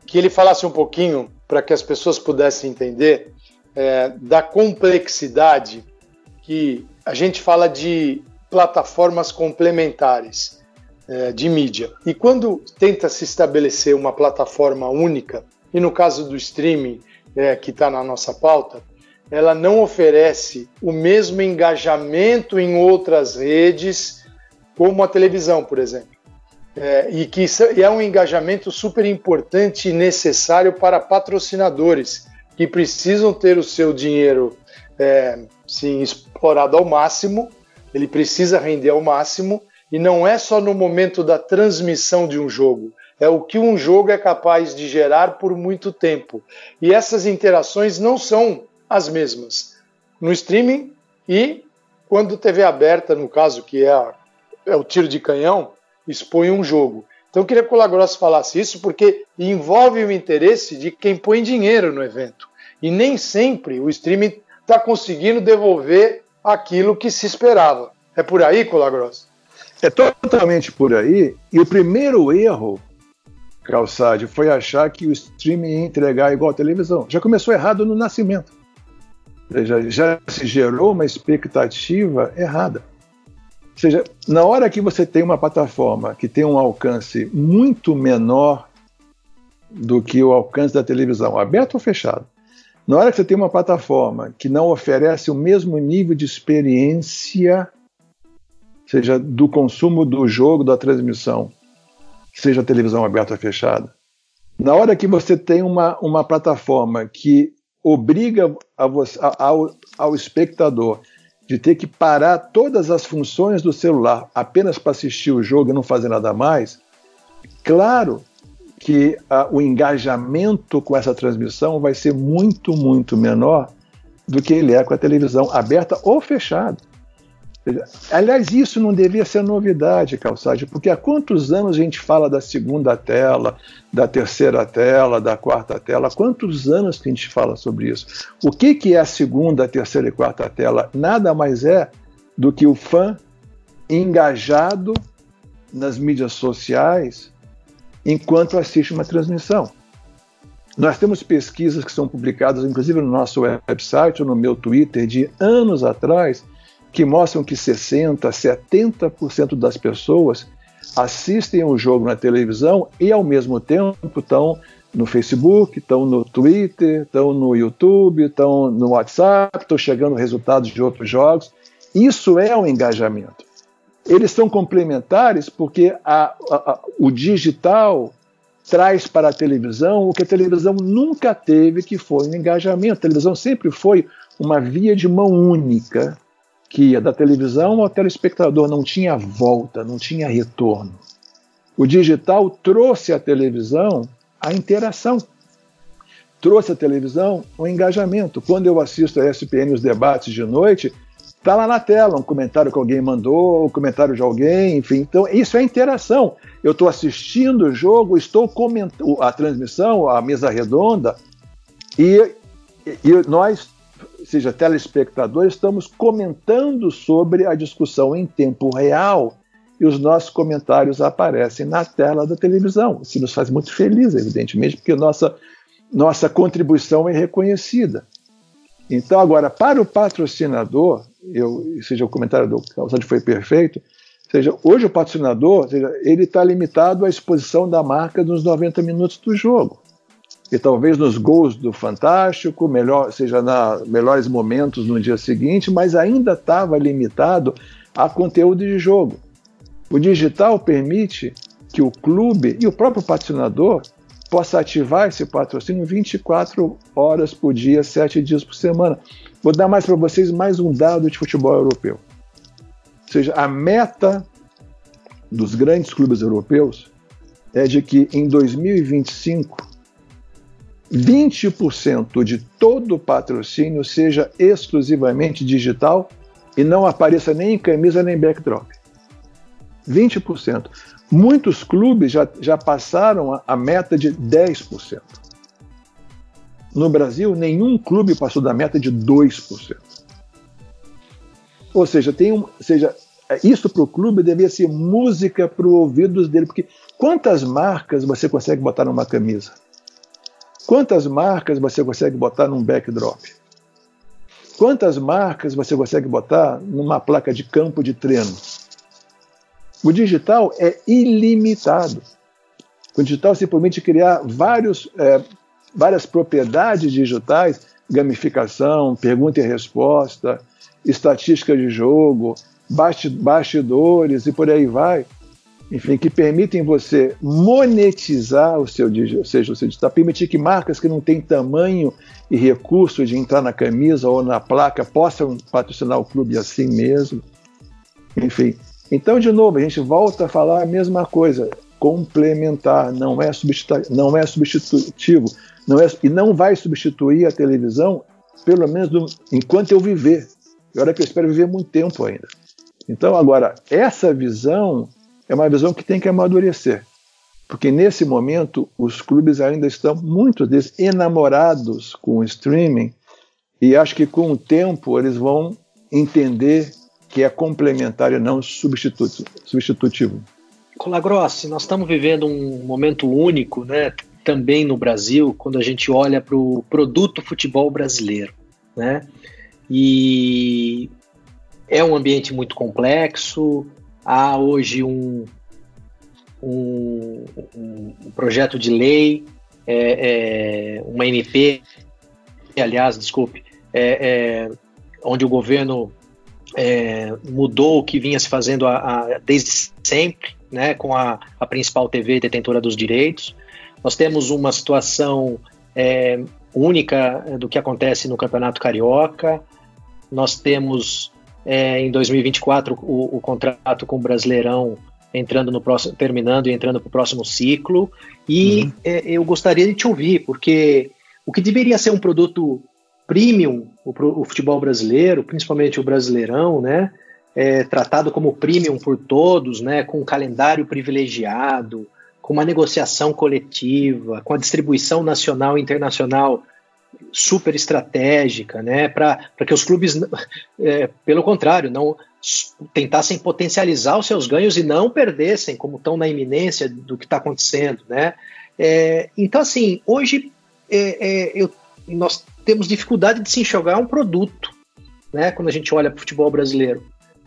que ele falasse um pouquinho para que as pessoas pudessem entender é, da complexidade que a gente fala de plataformas complementares é, de mídia. E quando tenta se estabelecer uma plataforma única, e no caso do streaming, é, que está na nossa pauta, ela não oferece o mesmo engajamento em outras redes como a televisão, por exemplo. É, e que é um engajamento super importante e necessário para patrocinadores que precisam ter o seu dinheiro é, sim, explorado ao máximo, ele precisa render ao máximo, e não é só no momento da transmissão de um jogo, é o que um jogo é capaz de gerar por muito tempo. E essas interações não são as mesmas no streaming e quando TV aberta, no caso, que é, a, é o tiro de canhão, expõe um jogo. Então eu queria que o Lagrosso falasse isso porque envolve o interesse de quem põe dinheiro no evento. E nem sempre o streaming está conseguindo devolver aquilo que se esperava. É por aí, Colagrosso? É totalmente por aí. E o primeiro erro, Calçade, foi achar que o streaming ia entregar igual a televisão. Já começou errado no nascimento. Já, já se gerou uma expectativa errada. Ou seja, na hora que você tem uma plataforma que tem um alcance muito menor do que o alcance da televisão, aberto ou fechado, na hora que você tem uma plataforma que não oferece o mesmo nível de experiência, seja do consumo do jogo, da transmissão, seja televisão aberta ou fechada, na hora que você tem uma, uma plataforma que obriga a você, a, ao, ao espectador de ter que parar todas as funções do celular apenas para assistir o jogo e não fazer nada mais, claro que uh, o engajamento com essa transmissão vai ser muito, muito menor do que ele é com a televisão aberta ou fechada. Aliás, isso não devia ser novidade, Calçade, porque há quantos anos a gente fala da segunda tela, da terceira tela, da quarta tela? Há quantos anos que a gente fala sobre isso? O que, que é a segunda, terceira e quarta tela? Nada mais é do que o fã engajado nas mídias sociais enquanto assiste uma transmissão. Nós temos pesquisas que são publicadas, inclusive no nosso website ou no meu Twitter, de anos atrás, que mostram que 60%, 70% das pessoas assistem o jogo na televisão e, ao mesmo tempo, estão no Facebook, estão no Twitter, estão no YouTube, estão no WhatsApp, estão chegando resultados de outros jogos. Isso é um engajamento. Eles são complementares porque a, a, a, o digital traz para a televisão o que a televisão nunca teve, que foi um engajamento. A televisão sempre foi uma via de mão única que ia da televisão ao telespectador, não tinha volta, não tinha retorno. O digital trouxe à televisão a interação, trouxe à televisão o engajamento. Quando eu assisto a ESPN os debates de noite, está lá na tela um comentário que alguém mandou, um comentário de alguém, enfim. Então, isso é interação. Eu estou assistindo o jogo, estou comentando a transmissão, a mesa redonda, e, e nós seja telespectadores, estamos comentando sobre a discussão em tempo real e os nossos comentários aparecem na tela da televisão. Isso nos faz muito felizes, evidentemente, porque nossa, nossa contribuição é reconhecida. Então, agora, para o patrocinador, eu, seja o comentário do Calçado foi perfeito, seja, hoje o patrocinador, seja, ele está limitado à exposição da marca nos 90 minutos do jogo e talvez nos gols do Fantástico, melhor, seja na melhores momentos no dia seguinte, mas ainda estava limitado a conteúdo de jogo. O digital permite que o clube e o próprio patrocinador possa ativar esse patrocínio 24 horas por dia, 7 dias por semana. Vou dar mais para vocês mais um dado de futebol europeu. Ou seja, a meta dos grandes clubes europeus é de que em 2025 20% de todo o patrocínio seja exclusivamente digital e não apareça nem em camisa nem backdrop. 20%. Muitos clubes já, já passaram a, a meta de 10%. No Brasil, nenhum clube passou da meta de 2%. Ou seja, tem um, seja, isso para o clube devia ser música para os ouvidos dele, porque quantas marcas você consegue botar numa camisa? Quantas marcas você consegue botar num backdrop? Quantas marcas você consegue botar numa placa de campo de treino? O digital é ilimitado. O digital se permite criar vários, é, várias propriedades digitais, gamificação, pergunta e resposta, estatística de jogo, bastidores e por aí vai, enfim, que permitem você monetizar o seu digital, ou seja, você está permitir que marcas que não têm tamanho e recurso de entrar na camisa ou na placa possam patrocinar o clube assim mesmo. Enfim, então de novo a gente volta a falar a mesma coisa, complementar, não é, substitu não é substitutivo, não é, e não vai substituir a televisão, pelo menos do, enquanto eu viver. E olha que eu espero viver muito tempo ainda. Então agora essa visão é uma visão que tem que amadurecer. Porque nesse momento os clubes ainda estão, muitos deles, enamorados com o streaming, e acho que com o tempo eles vão entender que é complementar e não substitutivo. Colagrossi, nós estamos vivendo um momento único, né, também no Brasil, quando a gente olha para o produto futebol brasileiro, né? E é um ambiente muito complexo, há hoje um, um, um projeto de lei, é, é, uma MP, aliás, desculpe, é, é onde o governo é, mudou o que vinha se fazendo a, a, desde sempre, né, com a, a, principal TV detentora dos direitos. Nós temos uma situação é, única do que acontece no Campeonato Carioca. Nós temos é, em 2024 o, o, contrato com o Brasileirão entrando no próximo, terminando e entrando para o próximo ciclo. E uhum. é, eu gostaria de te ouvir, porque o que deveria ser um produto premium, o, o futebol brasileiro, principalmente o Brasileirão, né? É, tratado como premium por todos, né? Com um calendário privilegiado, com uma negociação coletiva, com a distribuição nacional e internacional super estratégica, né, para que os clubes, é, pelo contrário, não tentassem potencializar os seus ganhos e não perdessem, como estão na iminência do que está acontecendo, né? É, então, assim, hoje é, é eu, nós temos dificuldade de se enxergar um produto, né? Quando a gente olha para o futebol brasileiro,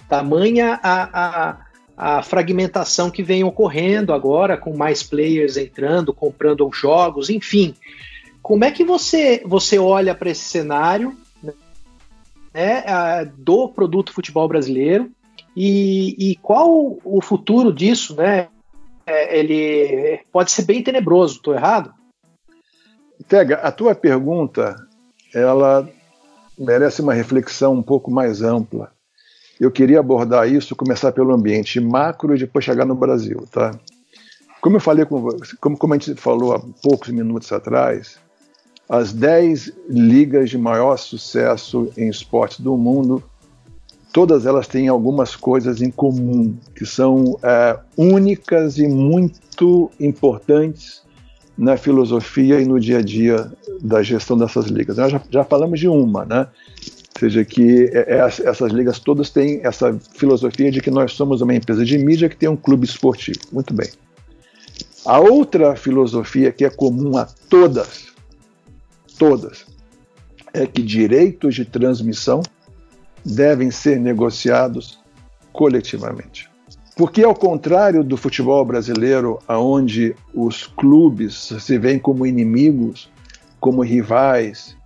tamanha a, a, a fragmentação que vem ocorrendo agora, com mais players entrando, comprando os jogos, enfim. Como é que você, você olha para esse cenário né, do produto futebol brasileiro e, e, qual o futuro disso, né? É, ele pode ser bem tenebroso, estou errado? Tega, a tua pergunta ela merece uma reflexão um pouco mais ampla. Eu queria abordar isso, começar pelo ambiente macro e depois chegar no Brasil, tá? Como eu falei com como, como a gente falou há poucos minutos atrás, as 10 ligas de maior sucesso em esportes do mundo, todas elas têm algumas coisas em comum, que são é, únicas e muito importantes na filosofia e no dia a dia da gestão dessas ligas. Nós já, já falamos de uma, né? Ou seja, que é, é, essas ligas todas têm essa filosofia de que nós somos uma empresa de mídia que tem um clube esportivo. Muito bem. A outra filosofia que é comum a todas todas, é que direitos de transmissão devem ser negociados coletivamente. Porque, ao contrário do futebol brasileiro, onde os clubes se veem como inimigos, como rivais,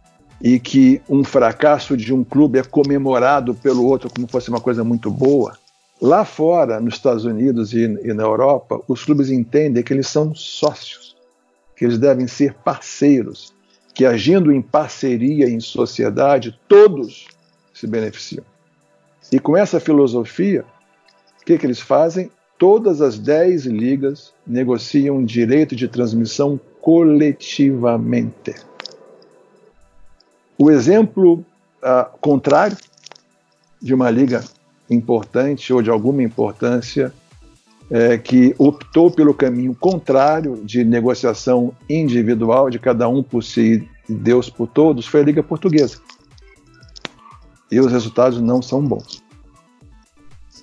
e que um fracasso de um clube é comemorado pelo outro como fosse uma coisa muito boa, lá fora, nos Estados Unidos e, e na Europa, os clubes entendem que eles são sócios, que eles devem ser parceiros, que agindo em parceria, em sociedade, todos se beneficiam. E com essa filosofia, o que, que eles fazem? Todas as dez ligas negociam direito de transmissão coletivamente. O exemplo uh, contrário de uma liga importante ou de alguma importância é, que optou pelo caminho contrário de negociação individual, de cada um por si e Deus por todos, foi a Liga Portuguesa. E os resultados não são bons.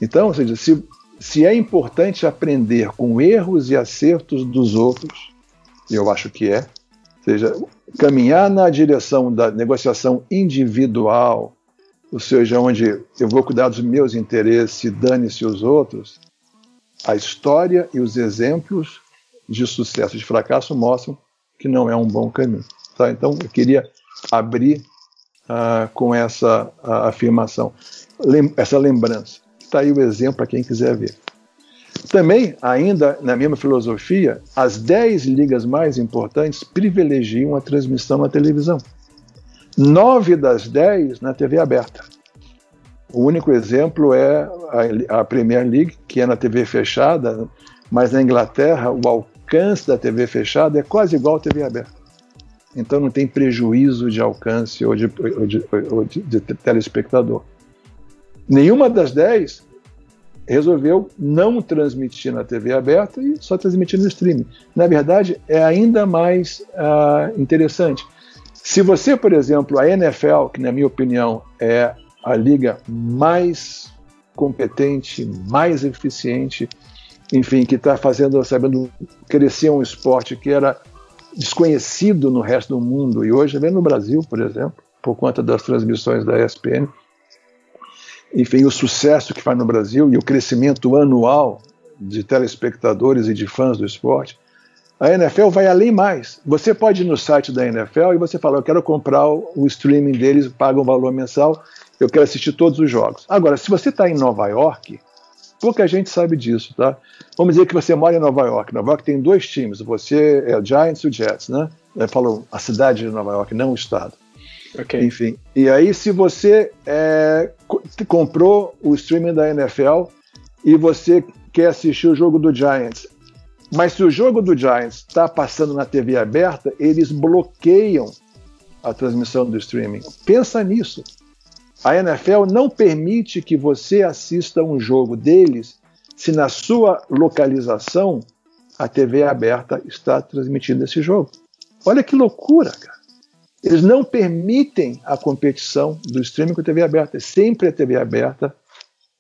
Então, ou seja, se, se é importante aprender com erros e acertos dos outros, eu acho que é, ou seja, caminhar na direção da negociação individual, ou seja, onde eu vou cuidar dos meus interesses e dane-se os outros, a história e os exemplos de sucesso e de fracasso mostram que não é um bom caminho. Tá? Então, eu queria abrir uh, com essa afirmação, Lem essa lembrança. está aí o exemplo para quem quiser ver. Também, ainda na mesma filosofia, as 10 ligas mais importantes privilegiam a transmissão na televisão. Nove das 10 na TV aberta. O único exemplo é a, Premier League, que é na TV fechada, mas na Inglaterra o alcance da TV fechada é quase igual à TV aberta. Então não tem prejuízo de alcance ou de, ou de, ou de, de telespectador. Nenhuma das 10 resolveu não transmitir na TV aberta e só transmitir no streaming. Na verdade, é ainda mais uh, interessante. Se você, por exemplo, a NFL, que na minha opinião é a liga mais competente, mais eficiente, enfim, que está fazendo, sabendo crescer um esporte que era desconhecido no resto do mundo e hoje vem no Brasil, por exemplo, por conta das transmissões da ESPN enfim, o sucesso que faz no Brasil e o crescimento anual de telespectadores e de fãs do esporte, a NFL vai além mais. Você pode ir no site da NFL e você fala, eu quero comprar o streaming deles, paga um valor mensal, eu quero assistir todos os jogos. Agora, se você está em Nova York, pouca gente sabe disso, tá? Vamos dizer que você mora em Nova York. Nova York tem dois times, você é o Giants e o Jets, né? Eu falo a cidade de Nova York, não o estado. Okay. Enfim. E aí, se você é, comprou o streaming da NFL e você quer assistir o jogo do Giants, mas se o jogo do Giants está passando na TV aberta, eles bloqueiam a transmissão do streaming. Pensa nisso. A NFL não permite que você assista um jogo deles se na sua localização a TV aberta está transmitindo esse jogo. Olha que loucura, cara. Eles não permitem a competição do streaming com a TV aberta. Sempre a TV aberta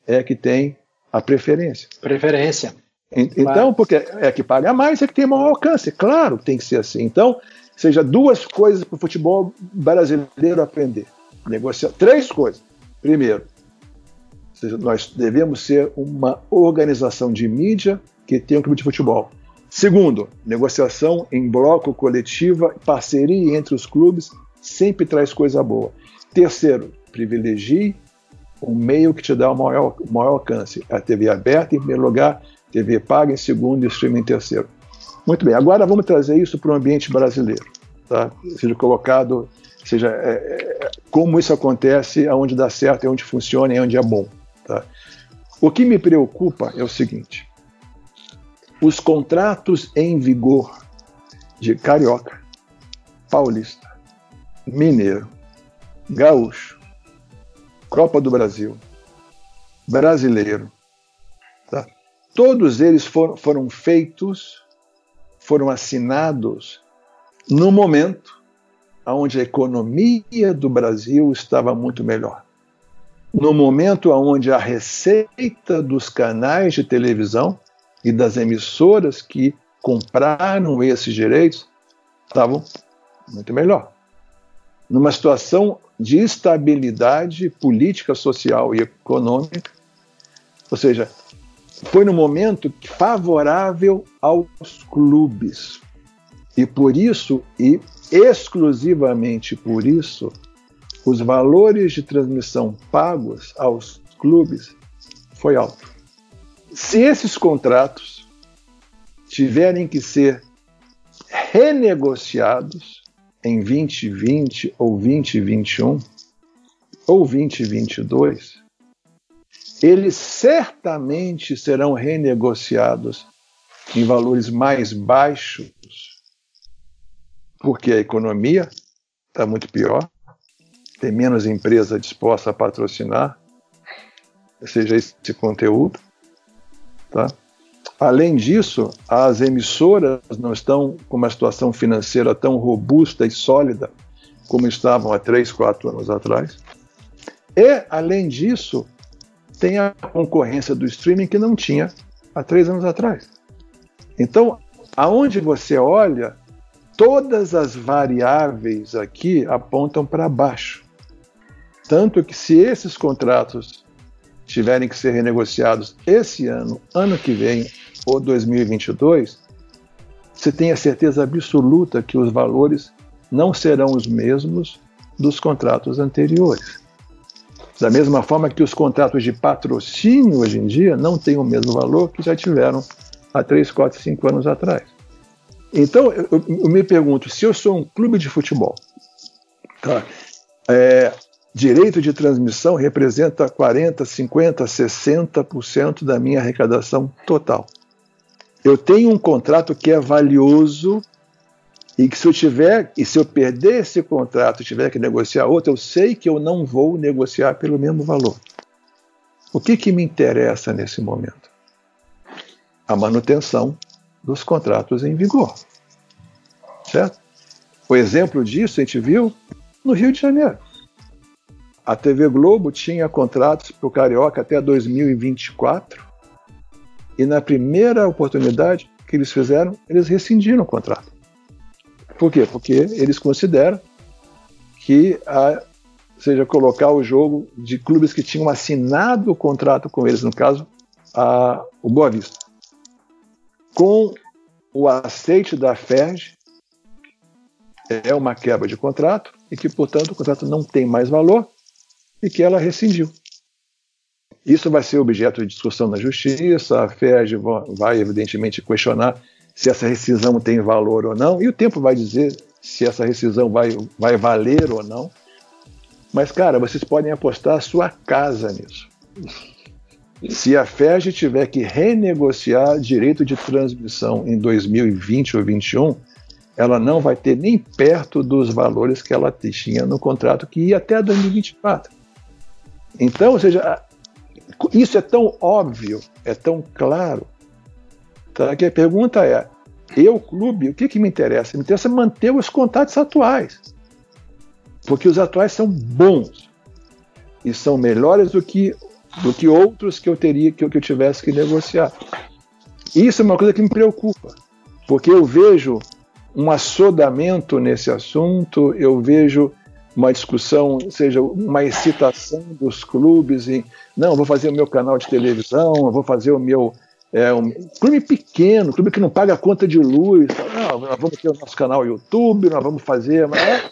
é que tem a preferência. Preferência. Então, porque é que paga mais, é que tem maior alcance. Claro, tem que ser assim. Então, seja duas coisas para o futebol brasileiro aprender. Negociar três coisas. Primeiro, nós devemos ser uma organização de mídia que tem um clube de futebol. Segundo, negociação em bloco, coletiva, parceria entre os clubes sempre traz coisa boa. Terceiro, privilegie o meio que te dá o maior, maior alcance. A TV aberta em primeiro lugar, TV paga em segundo e streaming em terceiro. Muito bem, agora vamos trazer isso para o ambiente brasileiro. Tá? Seja colocado, seja é, é, como isso acontece, aonde dá certo, aonde funciona e onde é bom. Tá? O que me preocupa é o seguinte: os contratos em vigor de carioca, paulista, mineiro, gaúcho, Copa do Brasil, brasileiro, tá? todos eles foram, foram feitos, foram assinados no momento onde a economia do Brasil estava muito melhor. No momento onde a receita dos canais de televisão e das emissoras que compraram esses direitos estavam muito melhor. Numa situação de estabilidade política, social e econômica, ou seja, foi no momento favorável aos clubes. E por isso, e exclusivamente por isso, os valores de transmissão pagos aos clubes foi alto. Se esses contratos tiverem que ser renegociados em 2020 ou 2021 ou 2022, eles certamente serão renegociados em valores mais baixos, porque a economia está muito pior, tem menos empresa disposta a patrocinar, seja esse conteúdo, Tá? Além disso, as emissoras não estão com uma situação financeira tão robusta e sólida como estavam há três, quatro anos atrás. E, além disso, tem a concorrência do streaming que não tinha há três anos atrás. Então, aonde você olha, todas as variáveis aqui apontam para baixo. Tanto que, se esses contratos tiverem que ser renegociados esse ano, ano que vem ou 2022, você tem a certeza absoluta que os valores não serão os mesmos dos contratos anteriores. Da mesma forma que os contratos de patrocínio hoje em dia não têm o mesmo valor que já tiveram há 3, 4, 5 anos atrás. Então, eu, eu me pergunto, se eu sou um clube de futebol, tá, é, direito de transmissão representa 40, 50, 60% da minha arrecadação total. Eu tenho um contrato que é valioso e que se eu tiver, e se eu perder esse contrato e tiver que negociar outro, eu sei que eu não vou negociar pelo mesmo valor. O que, que me interessa nesse momento? A manutenção dos contratos em vigor. Certo? O exemplo disso a gente viu no Rio de Janeiro. A TV Globo tinha contratos para o Carioca até 2024 e na primeira oportunidade que eles fizeram, eles rescindiram o contrato. Por quê? Porque eles consideram que a, seja colocar o jogo de clubes que tinham assinado o contrato com eles, no caso, a, o Boa Vista. Com o aceite da FERJ, é uma quebra de contrato e que, portanto, o contrato não tem mais valor e que ela rescindiu. Isso vai ser objeto de discussão na justiça, a FERJ vai, evidentemente, questionar se essa rescisão tem valor ou não, e o tempo vai dizer se essa rescisão vai, vai valer ou não. Mas, cara, vocês podem apostar a sua casa nisso. Se a FERJ tiver que renegociar direito de transmissão em 2020 ou 2021, ela não vai ter nem perto dos valores que ela tinha no contrato que ia até 2024. Então, ou seja, isso é tão óbvio, é tão claro, tá? que a pergunta é: eu, clube, o que, que me interessa? Me interessa manter os contatos atuais. Porque os atuais são bons e são melhores do que, do que outros que eu teria que eu, que eu tivesse que negociar. Isso é uma coisa que me preocupa, porque eu vejo um assodamento nesse assunto, eu vejo uma discussão, seja uma excitação dos clubes em não, vou fazer o meu canal de televisão, vou fazer o meu é, um clube pequeno, clube que não paga a conta de luz, não, nós vamos ter o nosso canal YouTube, nós vamos fazer, mas,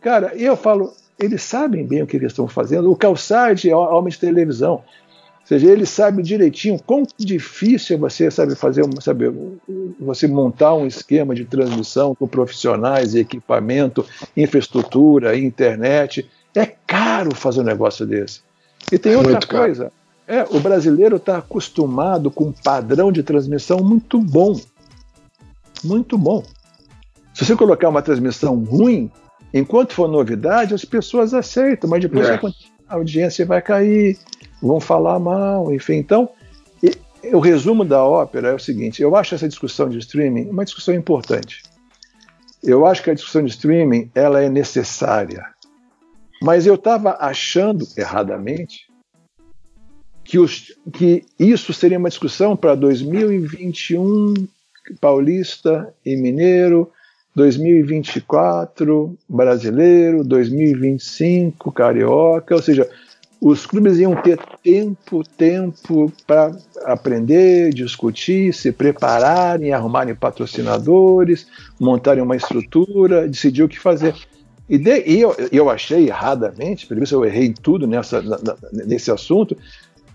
cara, eu falo, eles sabem bem o que eles estão fazendo, o Calçade é homem de televisão, seja, ele sabe direitinho quão difícil é você sabe fazer, sabe, você montar um esquema de transmissão com profissionais, equipamento, infraestrutura, internet. É caro fazer um negócio desse. E tem outra muito coisa. É, o brasileiro está acostumado com um padrão de transmissão muito bom. Muito bom. Se você colocar uma transmissão ruim, enquanto for novidade, as pessoas aceitam, mas depois é. a audiência vai cair, vão falar mal, enfim. Então, o resumo da ópera é o seguinte: eu acho essa discussão de streaming uma discussão importante. Eu acho que a discussão de streaming ela é necessária. Mas eu estava achando erradamente que, os, que isso seria uma discussão para 2021 paulista e mineiro, 2024 brasileiro, 2025 carioca, ou seja, os clubes iam ter tempo, tempo para aprender, discutir, se prepararem, arrumarem patrocinadores, montarem uma estrutura, decidir o que fazer. E, de, e eu, eu, achei erradamente, por isso eu errei tudo nessa, nesse assunto,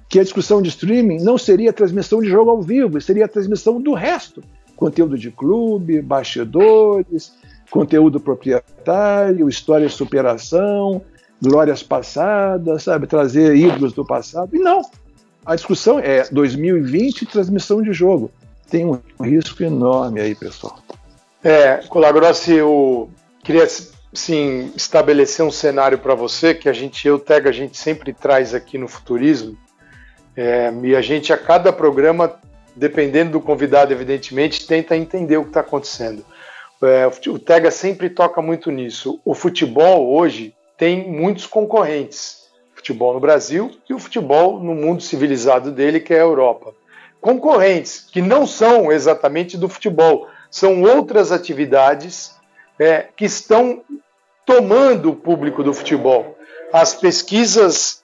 que a discussão de streaming não seria transmissão de jogo ao vivo, seria a transmissão do resto. Conteúdo de clube, bastidores, conteúdo proprietário, história de superação, glórias passadas, sabe? Trazer ídolos do passado. E não. A discussão é 2020 transmissão de jogo. Tem um risco enorme aí, pessoal. É, Colagrossi, eu queria sim estabelecer um cenário para você que a gente, eu, Tega, a gente sempre traz aqui no Futurismo. É, e a gente, a cada programa, dependendo do convidado, evidentemente, tenta entender o que está acontecendo. É, o Tega sempre toca muito nisso. O futebol hoje tem muitos concorrentes. Futebol no Brasil e o futebol no mundo civilizado dele, que é a Europa. Concorrentes que não são exatamente do futebol, são outras atividades é, que estão tomando o público do futebol. As pesquisas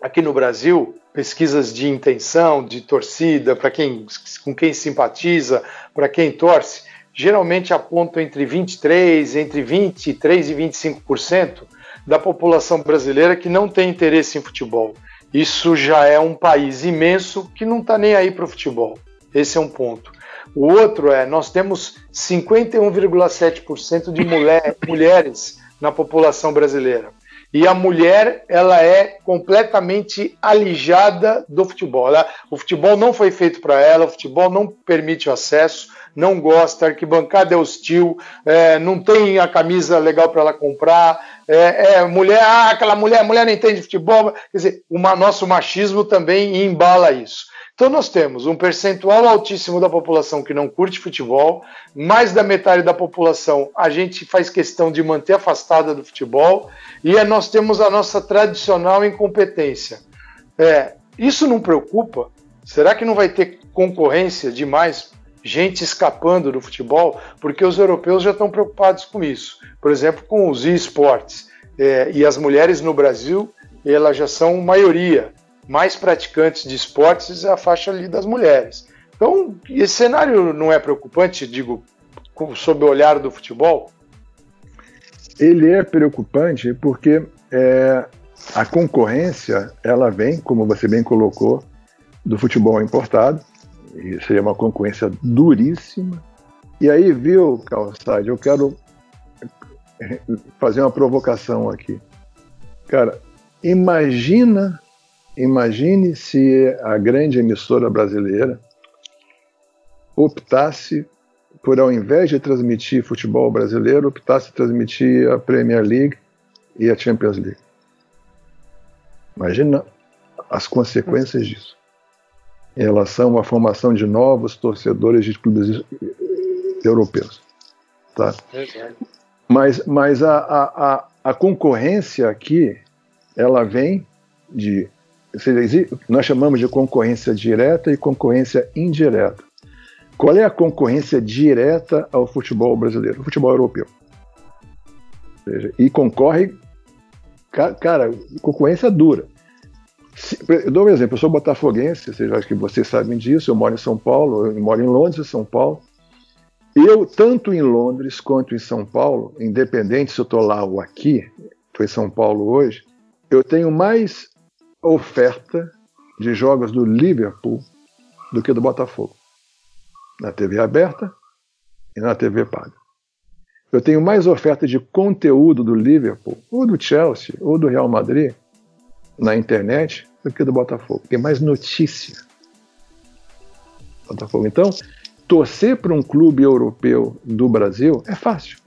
aqui no Brasil, pesquisas de intenção, de torcida, para quem com quem simpatiza, para quem torce, geralmente apontam entre 23, entre 23 e 25% da população brasileira que não tem interesse em futebol. Isso já é um país imenso que não está nem aí para o futebol. Esse é um ponto. O outro é, nós temos 51,7% de mulher, mulheres na população brasileira. E a mulher, ela é completamente alijada do futebol. O futebol não foi feito para ela, o futebol não permite o acesso, não gosta, a arquibancada é hostil, é, não tem a camisa legal para ela comprar, é, é, mulher, ah, aquela mulher, mulher não entende futebol. Quer dizer, o nosso machismo também embala isso. Então nós temos um percentual altíssimo da população que não curte futebol, mais da metade da população a gente faz questão de manter afastada do futebol, e nós temos a nossa tradicional incompetência. É, isso não preocupa? Será que não vai ter concorrência demais? Gente escapando do futebol, porque os europeus já estão preocupados com isso. Por exemplo, com os esportes. É, e as mulheres no Brasil, elas já são maioria mais praticantes de esportes é a faixa ali das mulheres. Então, esse cenário não é preocupante, digo, sob o olhar do futebol? Ele é preocupante porque é, a concorrência, ela vem, como você bem colocou, do futebol importado, e seria uma concorrência duríssima. E aí, viu, Calçade, eu quero fazer uma provocação aqui. Cara, imagina Imagine se a grande emissora brasileira optasse por, ao invés de transmitir futebol brasileiro, optasse transmitir a Premier League e a Champions League. Imagina as consequências disso em relação à formação de novos torcedores de clubes europeus. Tá? Mas, mas a, a, a concorrência aqui, ela vem de nós chamamos de concorrência direta e concorrência indireta. Qual é a concorrência direta ao futebol brasileiro? O futebol europeu. e concorre, cara, concorrência dura. Eu dou um exemplo, eu sou botafoguense, vocês acho que vocês sabem disso, eu moro em São Paulo, eu moro em Londres e São Paulo. Eu, tanto em Londres quanto em São Paulo, independente se eu estou lá ou aqui, estou em São Paulo hoje, eu tenho mais oferta de jogos do Liverpool do que do Botafogo. Na TV aberta e na TV paga. Eu tenho mais oferta de conteúdo do Liverpool, ou do Chelsea, ou do Real Madrid na internet do que do Botafogo. Tem mais notícia. Botafogo. Então, torcer para um clube europeu do Brasil é fácil.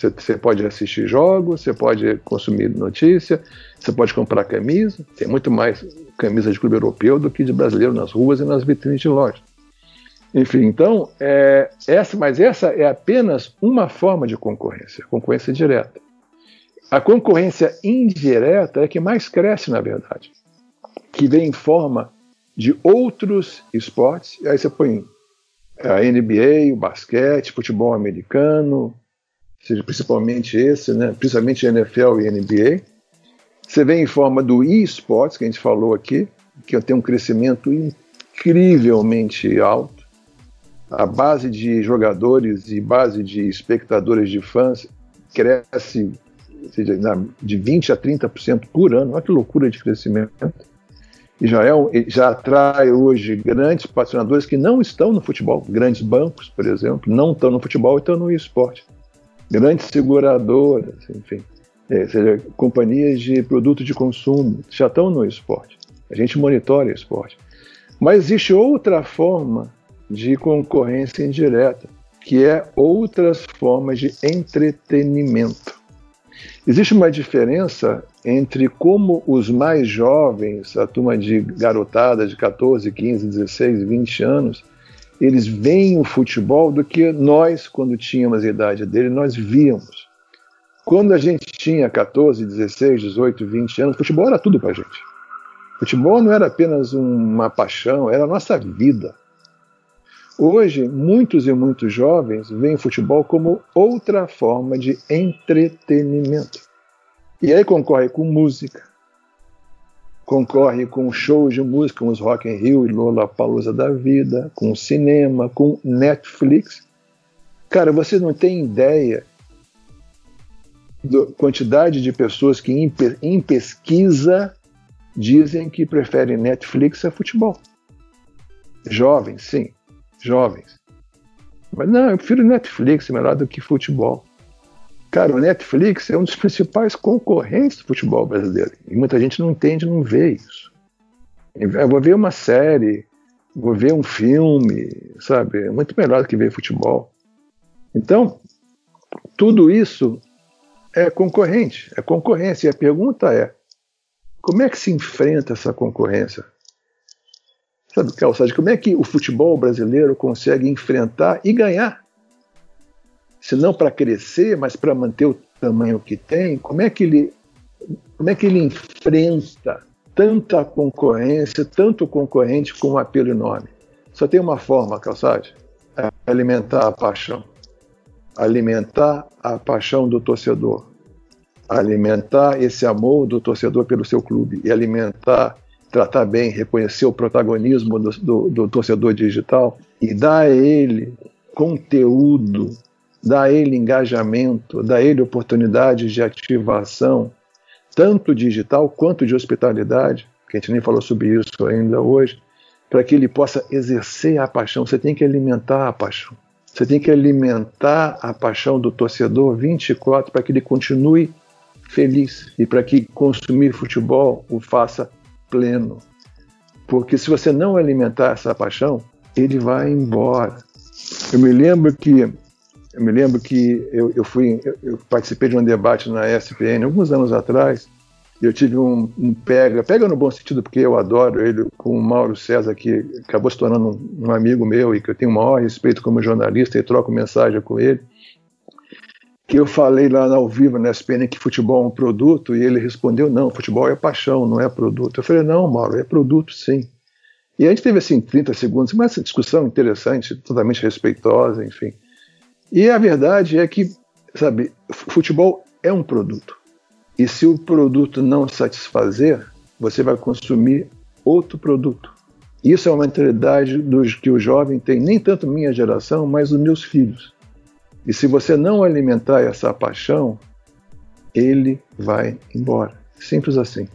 Você pode assistir jogos, você pode consumir notícia, você pode comprar camisa. Tem muito mais camisa de clube europeu do que de brasileiro nas ruas e nas vitrines de loja. Enfim, então, é, essa, mas essa é apenas uma forma de concorrência, concorrência direta. A concorrência indireta é que mais cresce, na verdade, que vem em forma de outros esportes. Aí você põe a NBA, o basquete, futebol americano, seja principalmente esse, né, principalmente NFL e NBA. Você vem em forma do e-sports, que a gente falou aqui, que tem um crescimento incrivelmente alto. A base de jogadores e base de espectadores de fãs cresce seja, de 20% a 30% por ano. Olha que loucura de crescimento. E já, é, já atrai hoje grandes patrocinadores que não estão no futebol, grandes bancos, por exemplo, não estão no futebol e estão no esporte grandes seguradoras, enfim, é, seja, companhias de produto de consumo, já estão no esporte. A gente monitora esporte. Mas existe outra forma de concorrência indireta, que é outras formas de entretenimento. Existe uma diferença entre como os mais jovens, a turma de garotada de 14, 15, 16, 20 anos, eles veem o futebol do que nós, quando tínhamos a idade dele, nós víamos. Quando a gente tinha 14, 16, 18, 20 anos, futebol era tudo para a gente. Futebol não era apenas uma paixão, era a nossa vida. Hoje, muitos e muitos jovens veem futebol como outra forma de entretenimento. E aí concorre com música, concorre com shows de música, os Rock in Rio e Lola Palusa da vida, com cinema, com Netflix. Cara, você não tem ideia da quantidade de pessoas que em, em pesquisa dizem que preferem Netflix a futebol. Jovens, sim, jovens. Mas não, eu prefiro Netflix melhor do que futebol. Cara, o Netflix é um dos principais concorrentes do futebol brasileiro. E muita gente não entende, não vê isso. Eu vou ver uma série, vou ver um filme, sabe? É muito melhor do que ver futebol. Então, tudo isso é concorrente, é concorrência. E a pergunta é: como é que se enfrenta essa concorrência? Sabe, Calçade, como é que o futebol brasileiro consegue enfrentar e ganhar? Se não para crescer, mas para manter o tamanho que tem, como é que ele, como é que ele enfrenta tanta concorrência, tanto concorrente com um apelo enorme? Só tem uma forma, Calçade, é alimentar a paixão. Alimentar a paixão do torcedor. Alimentar esse amor do torcedor pelo seu clube e alimentar tratar bem, reconhecer o protagonismo do, do, do torcedor digital e dar a ele conteúdo, dar a ele engajamento, dar a ele oportunidades de ativação, tanto digital quanto de hospitalidade, que a gente nem falou sobre isso ainda hoje, para que ele possa exercer a paixão. Você tem que alimentar a paixão. Você tem que alimentar a paixão do torcedor 24 para que ele continue feliz e para que consumir futebol o faça pleno. Porque se você não alimentar essa paixão, ele vai embora. Eu me lembro que eu me lembro que eu, eu fui eu, eu participei de um debate na ESPN alguns anos atrás. Eu tive um, um, pega, pega no bom sentido porque eu adoro ele, com o Mauro César que acabou se tornando um, um amigo meu e que eu tenho o maior respeito como jornalista e troco mensagem com ele que eu falei lá ao vivo na SPN que futebol é um produto e ele respondeu não, futebol é paixão, não é produto. Eu falei não, Mauro, é produto sim. E a gente teve assim 30 segundos, mas essa discussão interessante, totalmente respeitosa, enfim. E a verdade é que, sabe, futebol é um produto. E se o produto não satisfazer, você vai consumir outro produto. Isso é uma mentalidade dos que o jovem tem, nem tanto minha geração, mas os meus filhos. E se você não alimentar essa paixão, ele vai embora. Simples assim.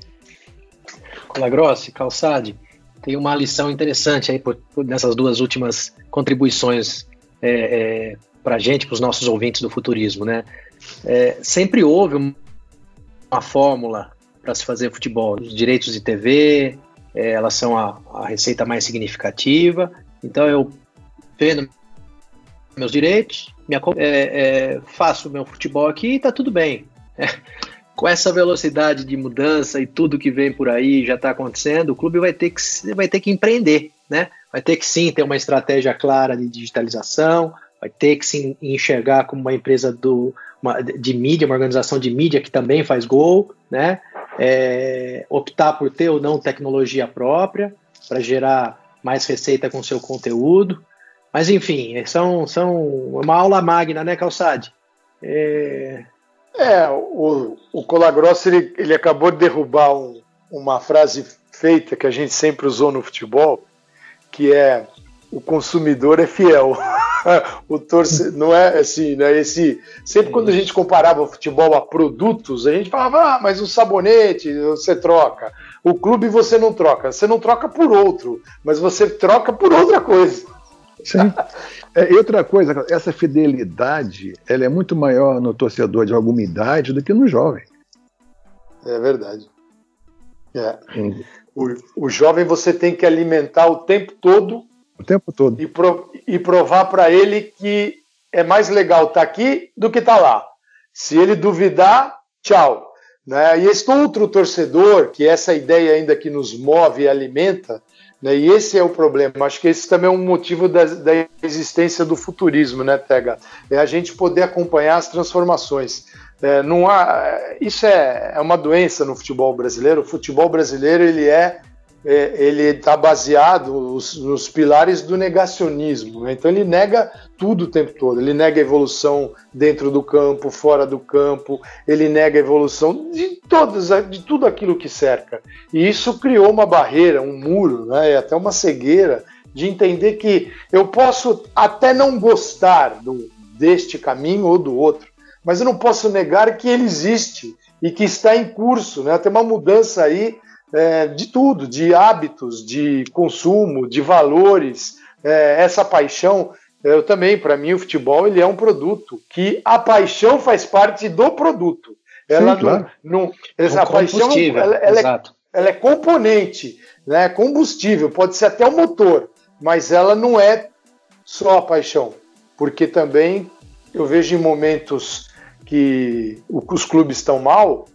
Colagrossi, Calçade, tem uma lição interessante aí por, por nessas duas últimas contribuições é, é, para a gente, para os nossos ouvintes do futurismo, né? É, sempre houve uma fórmula para se fazer futebol. Os direitos de TV, é, elas são a, a receita mais significativa. Então eu vendo meus direitos, minha, é, é, faço meu futebol aqui e tá tudo bem. É, com essa velocidade de mudança e tudo que vem por aí já está acontecendo, o clube vai ter, que, vai ter que empreender, né? Vai ter que sim ter uma estratégia clara de digitalização, vai ter que se enxergar como uma empresa do, uma, de mídia, uma organização de mídia que também faz gol, né? É, optar por ter ou não tecnologia própria para gerar mais receita com seu conteúdo. Mas enfim, são, são uma aula magna, né, Calçade? É, é o, o Colagrosso ele, ele acabou de derrubar um, uma frase feita que a gente sempre usou no futebol, que é o consumidor é fiel. o torcedor não é assim, né? Esse sempre quando a gente comparava o futebol a produtos, a gente falava: "Ah, mas o sabonete você troca, o clube você não troca, você não troca por outro, mas você troca por outra coisa". Sim. É, e outra coisa, essa fidelidade ela é muito maior no torcedor de alguma idade do que no jovem. É verdade. É. O, o jovem você tem que alimentar o tempo todo. O tempo todo. E, pro, e provar para ele que é mais legal estar tá aqui do que estar tá lá. Se ele duvidar, tchau. Né? E esse outro torcedor, que essa ideia ainda que nos move e alimenta, né? E esse é o problema. Acho que esse também é um motivo da, da existência do futurismo, né, Tega? É a gente poder acompanhar as transformações. É, não há, isso é, é uma doença no futebol brasileiro. O futebol brasileiro ele é é, ele está baseado nos, nos, pilares do negacionismo. Né? Então ele nega tudo o tempo todo. Ele nega a evolução dentro do campo, fora do campo. Ele nega a evolução de todas, de tudo aquilo que cerca. E isso criou uma barreira, um muro, né? até uma cegueira de entender que eu posso até não gostar do, deste caminho ou do outro. Mas eu não posso negar que ele existe e que está em curso. Né? Tem uma mudança aí é, de tudo, de hábitos, de consumo, de valores. É, essa paixão, eu também, para mim, o futebol ele é um produto que a paixão faz parte do produto. Ela Sim, claro. não, não, essa um paixão ela, ela, é, ela é componente, né? combustível, pode ser até o motor, mas ela não é só a paixão, porque também eu vejo em momentos que os clubes estão mal,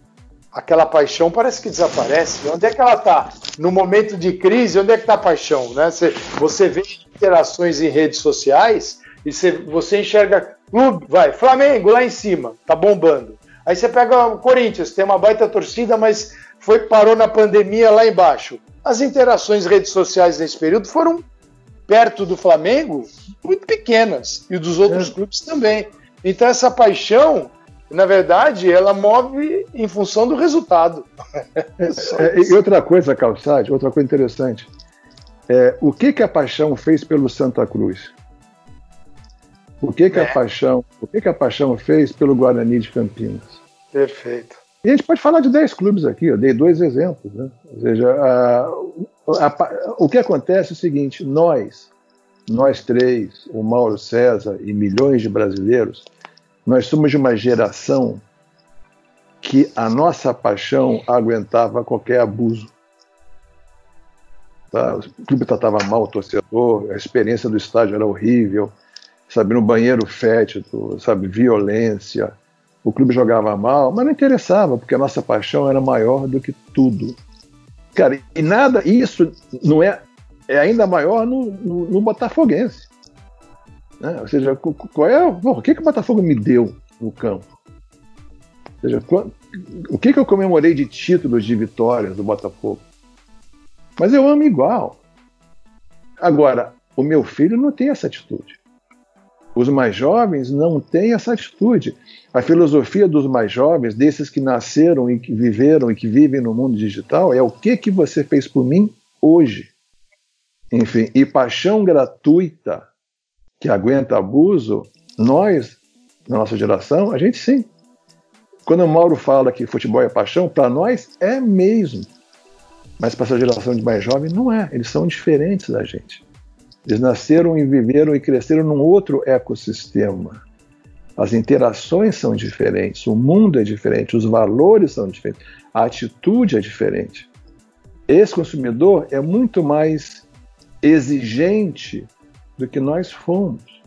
aquela paixão parece que desaparece. Onde é que ela está? No momento de crise, onde é que está a paixão? Né? Você, você vê interações em redes sociais e você, você enxerga clube, vai, Flamengo lá em cima, tá bombando. Aí você pega o Corinthians, tem uma baita torcida, mas foi parou na pandemia lá embaixo. As interações em redes sociais nesse período foram perto do Flamengo muito pequenas e dos outros é. clubes também. Então essa paixão, na verdade, ela move em função do resultado. É, e outra coisa, Calçade, outra coisa interessante. É, o que, que a paixão fez pelo Santa Cruz? O que, que a é. paixão, o que, que a paixão fez pelo Guarani de Campinas? Perfeito. E a gente pode falar de 10 clubes aqui, eu dei dois exemplos. Né? Ou seja, a, a, o que acontece é o seguinte: nós, nós três, o Mauro César e milhões de brasileiros, nós somos de uma geração que a nossa paixão aguentava qualquer abuso. Tá? O clube tratava mal o torcedor, a experiência do estádio era horrível, sabe, no banheiro fétido, sabe, violência, o clube jogava mal, mas não interessava, porque a nossa paixão era maior do que tudo. Cara, e nada, isso não é, é ainda maior no, no, no Botafoguense. Né? Ou seja, qual é, o que, que o Botafogo me deu no campo? Ou seja, o que, que eu comemorei de títulos de vitórias do Botafogo? Mas eu amo igual. Agora, o meu filho não tem essa atitude. Os mais jovens não têm essa atitude. A filosofia dos mais jovens, desses que nasceram e que viveram e que vivem no mundo digital, é o que, que você fez por mim hoje. Enfim, e paixão gratuita que aguenta abuso, nós, na nossa geração, a gente sim. Quando o Mauro fala que futebol é paixão, para nós é mesmo. Mas para essa geração de mais jovem, não é. Eles são diferentes da gente. Eles nasceram e viveram e cresceram num outro ecossistema. As interações são diferentes, o mundo é diferente, os valores são diferentes, a atitude é diferente. Esse consumidor é muito mais exigente do que nós fomos.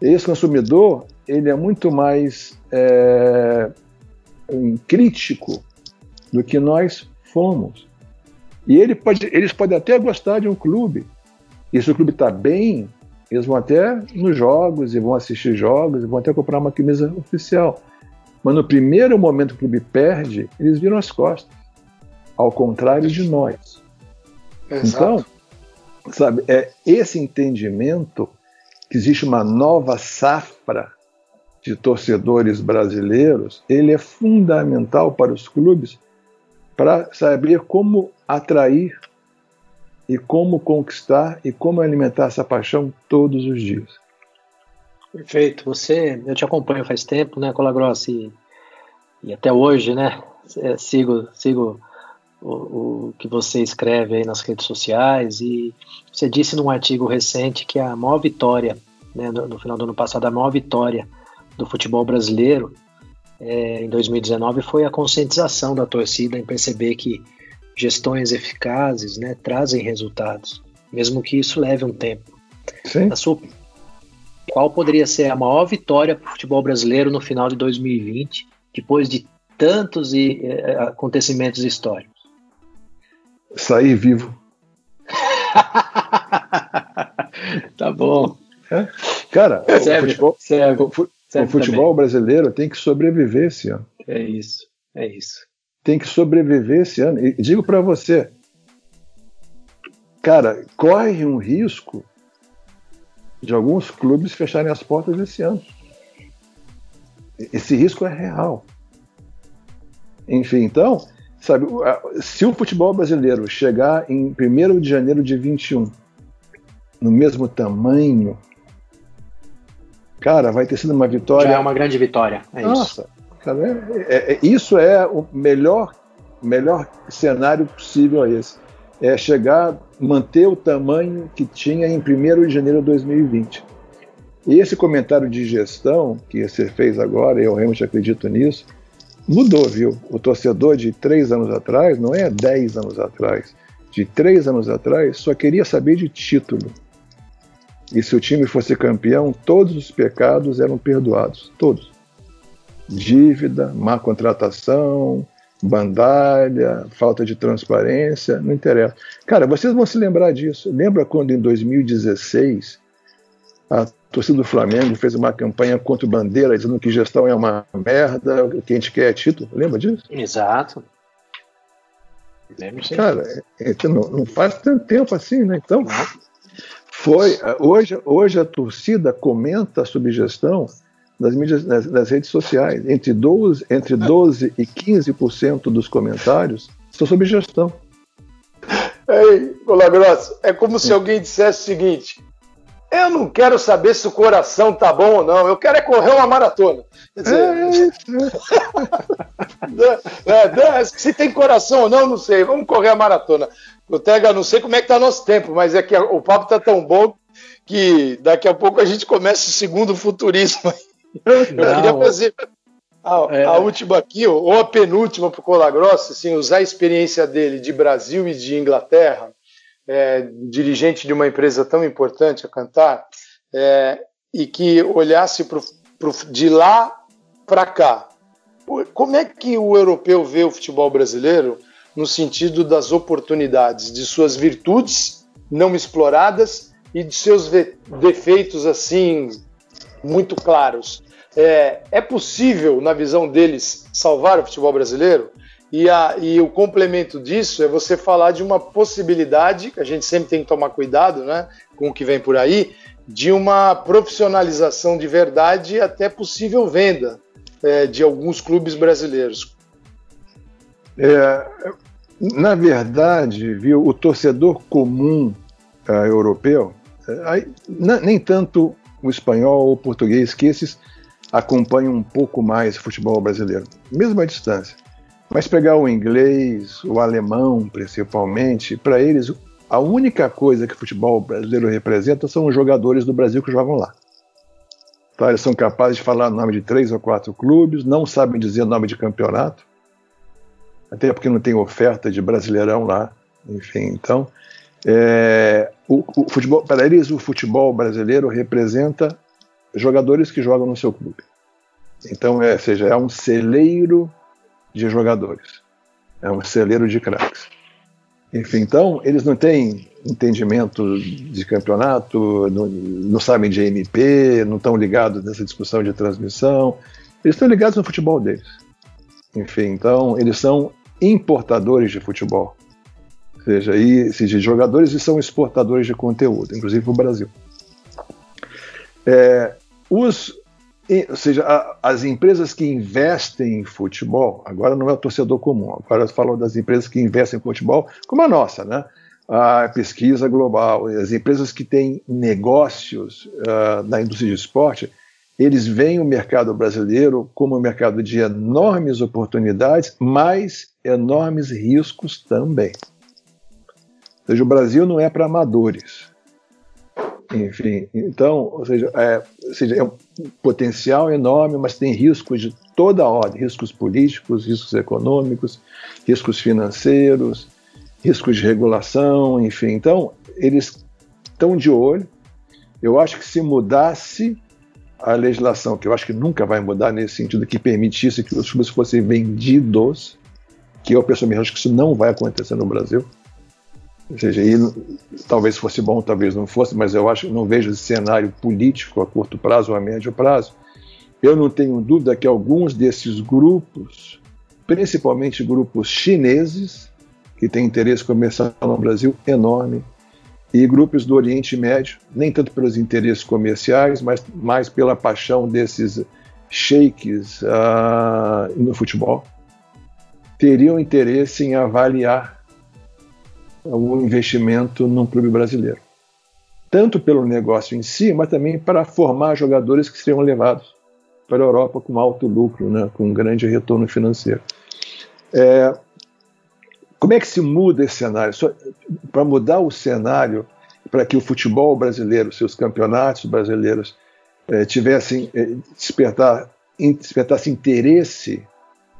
Esse consumidor ele é muito mais é, crítico do que nós fomos. E ele pode, eles podem até gostar de um clube, e se o clube está bem, eles vão até nos jogos e vão assistir jogos e vão até comprar uma camisa oficial. Mas no primeiro momento que o clube perde, eles viram as costas. Ao contrário de nós. Exato. Então, sabe, é esse entendimento que existe uma nova safra de torcedores brasileiros, ele é fundamental para os clubes para saber como atrair e como conquistar e como alimentar essa paixão todos os dias. Perfeito. Você, eu te acompanho faz tempo, né, Colagrossi, e, e até hoje, né, é, sigo, sigo o, o, que você escreve aí nas redes sociais e você disse num artigo recente que a maior vitória, né, no, no final do ano passado, a maior vitória do futebol brasileiro é, em 2019 foi a conscientização da torcida em perceber que gestões eficazes né, trazem resultados, mesmo que isso leve um tempo. Sim. Sua, qual poderia ser a maior vitória para o futebol brasileiro no final de 2020, depois de tantos e, eh, acontecimentos históricos? Sair vivo. tá bom. É? Cara, serve, o futebol, serve, o, o futebol brasileiro tem que sobreviver esse ano. É isso, é isso tem que sobreviver esse ano. E digo para você, cara, corre um risco de alguns clubes fecharem as portas esse ano. Esse risco é real. Enfim, então, sabe, se o futebol brasileiro chegar em 1 de janeiro de 21 no mesmo tamanho, cara, vai ter sido uma vitória. Já é uma grande vitória. É Nossa, isso. É, é, é, isso é o melhor, melhor cenário possível a esse. É chegar, manter o tamanho que tinha em 1 de janeiro de 2020. E esse comentário de gestão que você fez agora, eu realmente acredito nisso, mudou, viu? O torcedor de três anos atrás, não é dez anos atrás, de três anos atrás, só queria saber de título. E se o time fosse campeão, todos os pecados eram perdoados, todos. Dívida, má contratação, bandalha, falta de transparência, não interessa. Cara, vocês vão se lembrar disso. Lembra quando em 2016 a torcida do Flamengo fez uma campanha contra o Bandeira, dizendo que gestão é uma merda, o que a gente quer é título. Lembra disso? Exato. Lembro sim. Cara, não, não, faz tanto tempo assim, né? Então, foi. Hoje, hoje a torcida comenta sobre gestão nas, mídias, nas, nas redes sociais. Entre 12, entre 12 e 15% dos comentários são sobre gestão. Ei, Colagrosso, é como se alguém dissesse o seguinte: eu não quero saber se o coração tá bom ou não, eu quero é correr uma maratona. Quer dizer, é, é, se tem coração ou não, não sei, vamos correr a maratona. O Tega, não sei como é que tá nosso tempo, mas é que o papo tá tão bom que daqui a pouco a gente começa o segundo futurismo. Eu queria fazer a, é. a última aqui, ou a penúltima para o Colagrossa, assim, usar a experiência dele de Brasil e de Inglaterra é, dirigente de uma empresa tão importante a cantar, é, e que olhasse pro, pro, de lá para cá. Como é que o europeu vê o futebol brasileiro no sentido das oportunidades, de suas virtudes não exploradas e de seus defeitos assim muito claros? É, é possível, na visão deles, salvar o futebol brasileiro? E, a, e o complemento disso é você falar de uma possibilidade, que a gente sempre tem que tomar cuidado né, com o que vem por aí, de uma profissionalização de verdade e até possível venda é, de alguns clubes brasileiros. É, na verdade, viu, o torcedor comum uh, europeu, uh, nem tanto o espanhol ou o português, que esses acompanham um pouco mais o futebol brasileiro, mesmo à distância. Mas pegar o inglês, o alemão principalmente, para eles a única coisa que o futebol brasileiro representa são os jogadores do Brasil que jogam lá. Tá? Eles são capazes de falar o nome de três ou quatro clubes, não sabem dizer nome de campeonato, até porque não tem oferta de brasileirão lá. Enfim, então, é, o, o futebol, para eles, o futebol brasileiro representa jogadores que jogam no seu clube. Então, é, seja, é um celeiro de jogadores. É um celeiro de craques. Enfim, então, eles não têm entendimento de campeonato, não, não sabem de MP, não estão ligados nessa discussão de transmissão. Eles estão ligados no futebol deles. Enfim, então, eles são importadores de futebol. Ou seja, e, de jogadores e são exportadores de conteúdo, inclusive para o Brasil. É, os ou seja, a, as empresas que investem em futebol, agora não é o torcedor comum, agora eu falo das empresas que investem em futebol, como a nossa, né? A pesquisa global, as empresas que têm negócios uh, na indústria de esporte, eles veem o mercado brasileiro como um mercado de enormes oportunidades, mas enormes riscos também. Ou seja, o Brasil não é para amadores. Enfim, então, ou seja, é, ou seja, é um potencial enorme, mas tem riscos de toda a ordem: riscos políticos, riscos econômicos, riscos financeiros, riscos de regulação, enfim. Então, eles estão de olho. Eu acho que se mudasse a legislação, que eu acho que nunca vai mudar nesse sentido, que permitisse que os clubes fossem vendidos, que eu pessoalmente acho que isso não vai acontecer no Brasil ou seja, e, talvez fosse bom, talvez não fosse, mas eu acho não vejo esse cenário político a curto prazo ou a médio prazo. Eu não tenho dúvida que alguns desses grupos, principalmente grupos chineses, que têm interesse comercial no Brasil enorme, e grupos do Oriente Médio, nem tanto pelos interesses comerciais, mas mais pela paixão desses sheiks uh, no futebol, teriam interesse em avaliar o investimento num clube brasileiro. tanto pelo negócio em si, mas também para formar jogadores que seriam levados para a Europa com alto lucro, né, com um grande retorno financeiro. É, como é que se muda esse cenário? Para mudar o cenário, para que o futebol brasileiro, seus campeonatos brasileiros, é, tivessem é, despertar, despertasse interesse,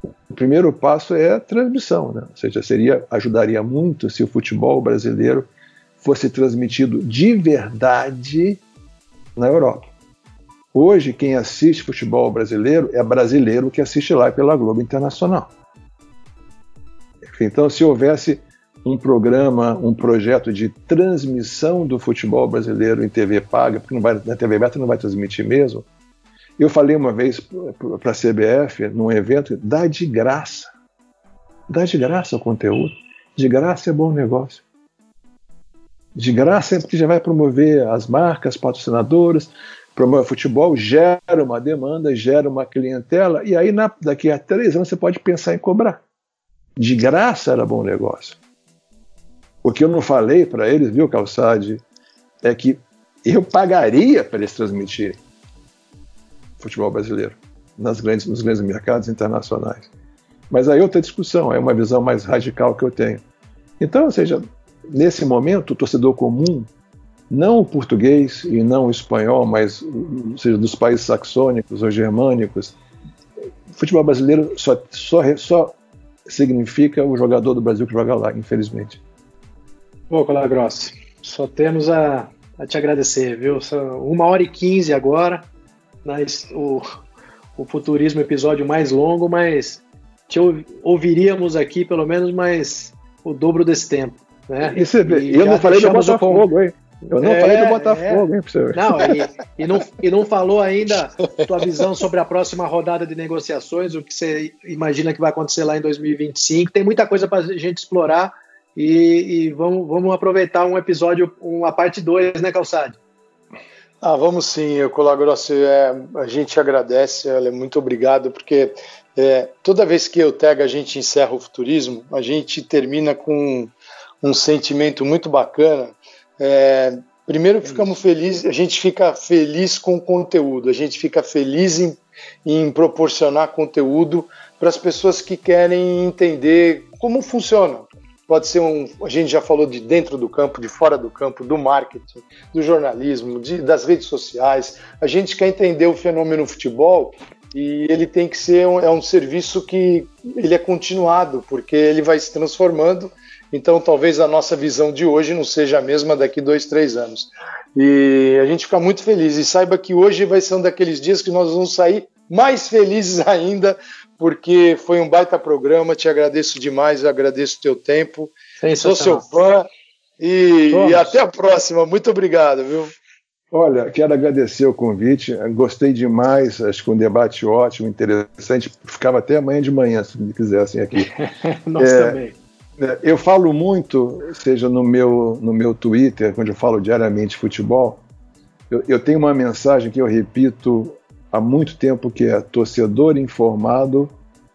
o primeiro passo é a transmissão, né? ou seja, seria ajudaria muito se o futebol brasileiro fosse transmitido de verdade na Europa. Hoje, quem assiste futebol brasileiro é brasileiro que assiste lá pela Globo Internacional. Então, se houvesse um programa, um projeto de transmissão do futebol brasileiro em TV paga, porque não vai, na TV aberta não vai transmitir mesmo. Eu falei uma vez para a CBF, num evento, dá de graça. Dá de graça o conteúdo. De graça é bom negócio. De graça é porque já vai promover as marcas, patrocinadoras, promove futebol, gera uma demanda, gera uma clientela, e aí na, daqui a três anos você pode pensar em cobrar. De graça era bom negócio. O que eu não falei para eles, viu, Calçade, é que eu pagaria para eles transmitirem futebol brasileiro nas grandes, nos grandes mercados internacionais. Mas aí outra discussão, é uma visão mais radical que eu tenho. Então, ou seja, nesse momento, o torcedor comum, não o português e não o espanhol, mas seja, dos países saxônicos ou germânicos, o futebol brasileiro só, só, só significa o jogador do Brasil que joga lá, infelizmente. Pô, Colagrossi, só temos a, a te agradecer, viu? uma hora e quinze agora, mas o, o Futurismo episódio mais longo, mas te ouviríamos aqui pelo menos mais o dobro desse tempo. Né? E eu não falei do Botafogo, hein? Eu não é, falei do Botafogo, é. hein, professor? Não, e, e, não, e não falou ainda tua visão sobre a próxima rodada de negociações, o que você imagina que vai acontecer lá em 2025. Tem muita coisa para a gente explorar e, e, vamos, vamos aproveitar um episódio, uma parte 2, né, Calçade? Ah, vamos sim, eu. É, a gente agradece, é muito obrigado, porque é, toda vez que eu Tega a gente encerra o futurismo, a gente termina com um sentimento muito bacana. É, primeiro ficamos felizes, a gente fica feliz com o conteúdo, a gente fica feliz em, em proporcionar conteúdo para as pessoas que querem entender como funciona, pode ser um. A gente já falou de dentro do campo, de fora do campo, do marketing, do jornalismo, de, das redes sociais. A gente quer entender o fenômeno futebol e ele tem que ser um, é um serviço que ele é continuado, porque ele vai se transformando. Então, talvez a nossa visão de hoje não seja a mesma daqui dois, três anos. E a gente fica muito feliz. E saiba que hoje vai ser um daqueles dias que nós vamos sair mais felizes ainda, porque foi um baita programa. Te agradeço demais, agradeço o teu tempo. Sou seu fã e, e, até a próxima. Muito obrigado, viu? Olha, quero agradecer o convite. Gostei demais. Acho que um debate ótimo, interessante. Ficava até amanhã de manhã, se me quisessem aqui. Nós é, também. É, eu falo muito, seja no meu, no meu Twitter, onde eu falo diariamente futebol, eu, eu tenho uma mensagem que eu repito há muito tempo que é torcedor informado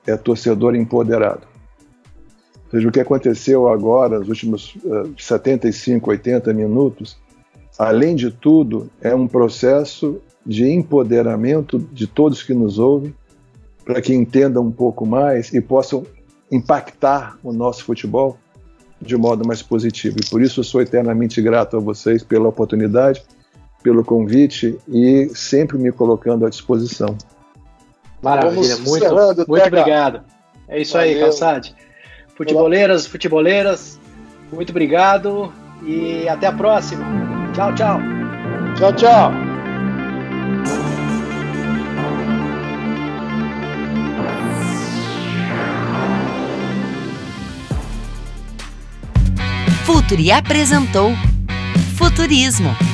é torcedor empoderado. Ou seja, o que aconteceu agora, nos últimos uh, 75, 80 minutos, além de tudo, é um processo de empoderamento de todos que nos ouvem, para que entendam um pouco mais e possam impactar o nosso futebol de modo mais positivo. E por isso eu sou eternamente grato a vocês pela oportunidade pelo convite e sempre me colocando à disposição. Maravilha, muito, muito obrigado. É isso Valeu. aí, Calçade. Futeboleiras, futeboleiras, muito obrigado e até a próxima. Tchau, tchau. Tchau, tchau. Futuri apresentou Futurismo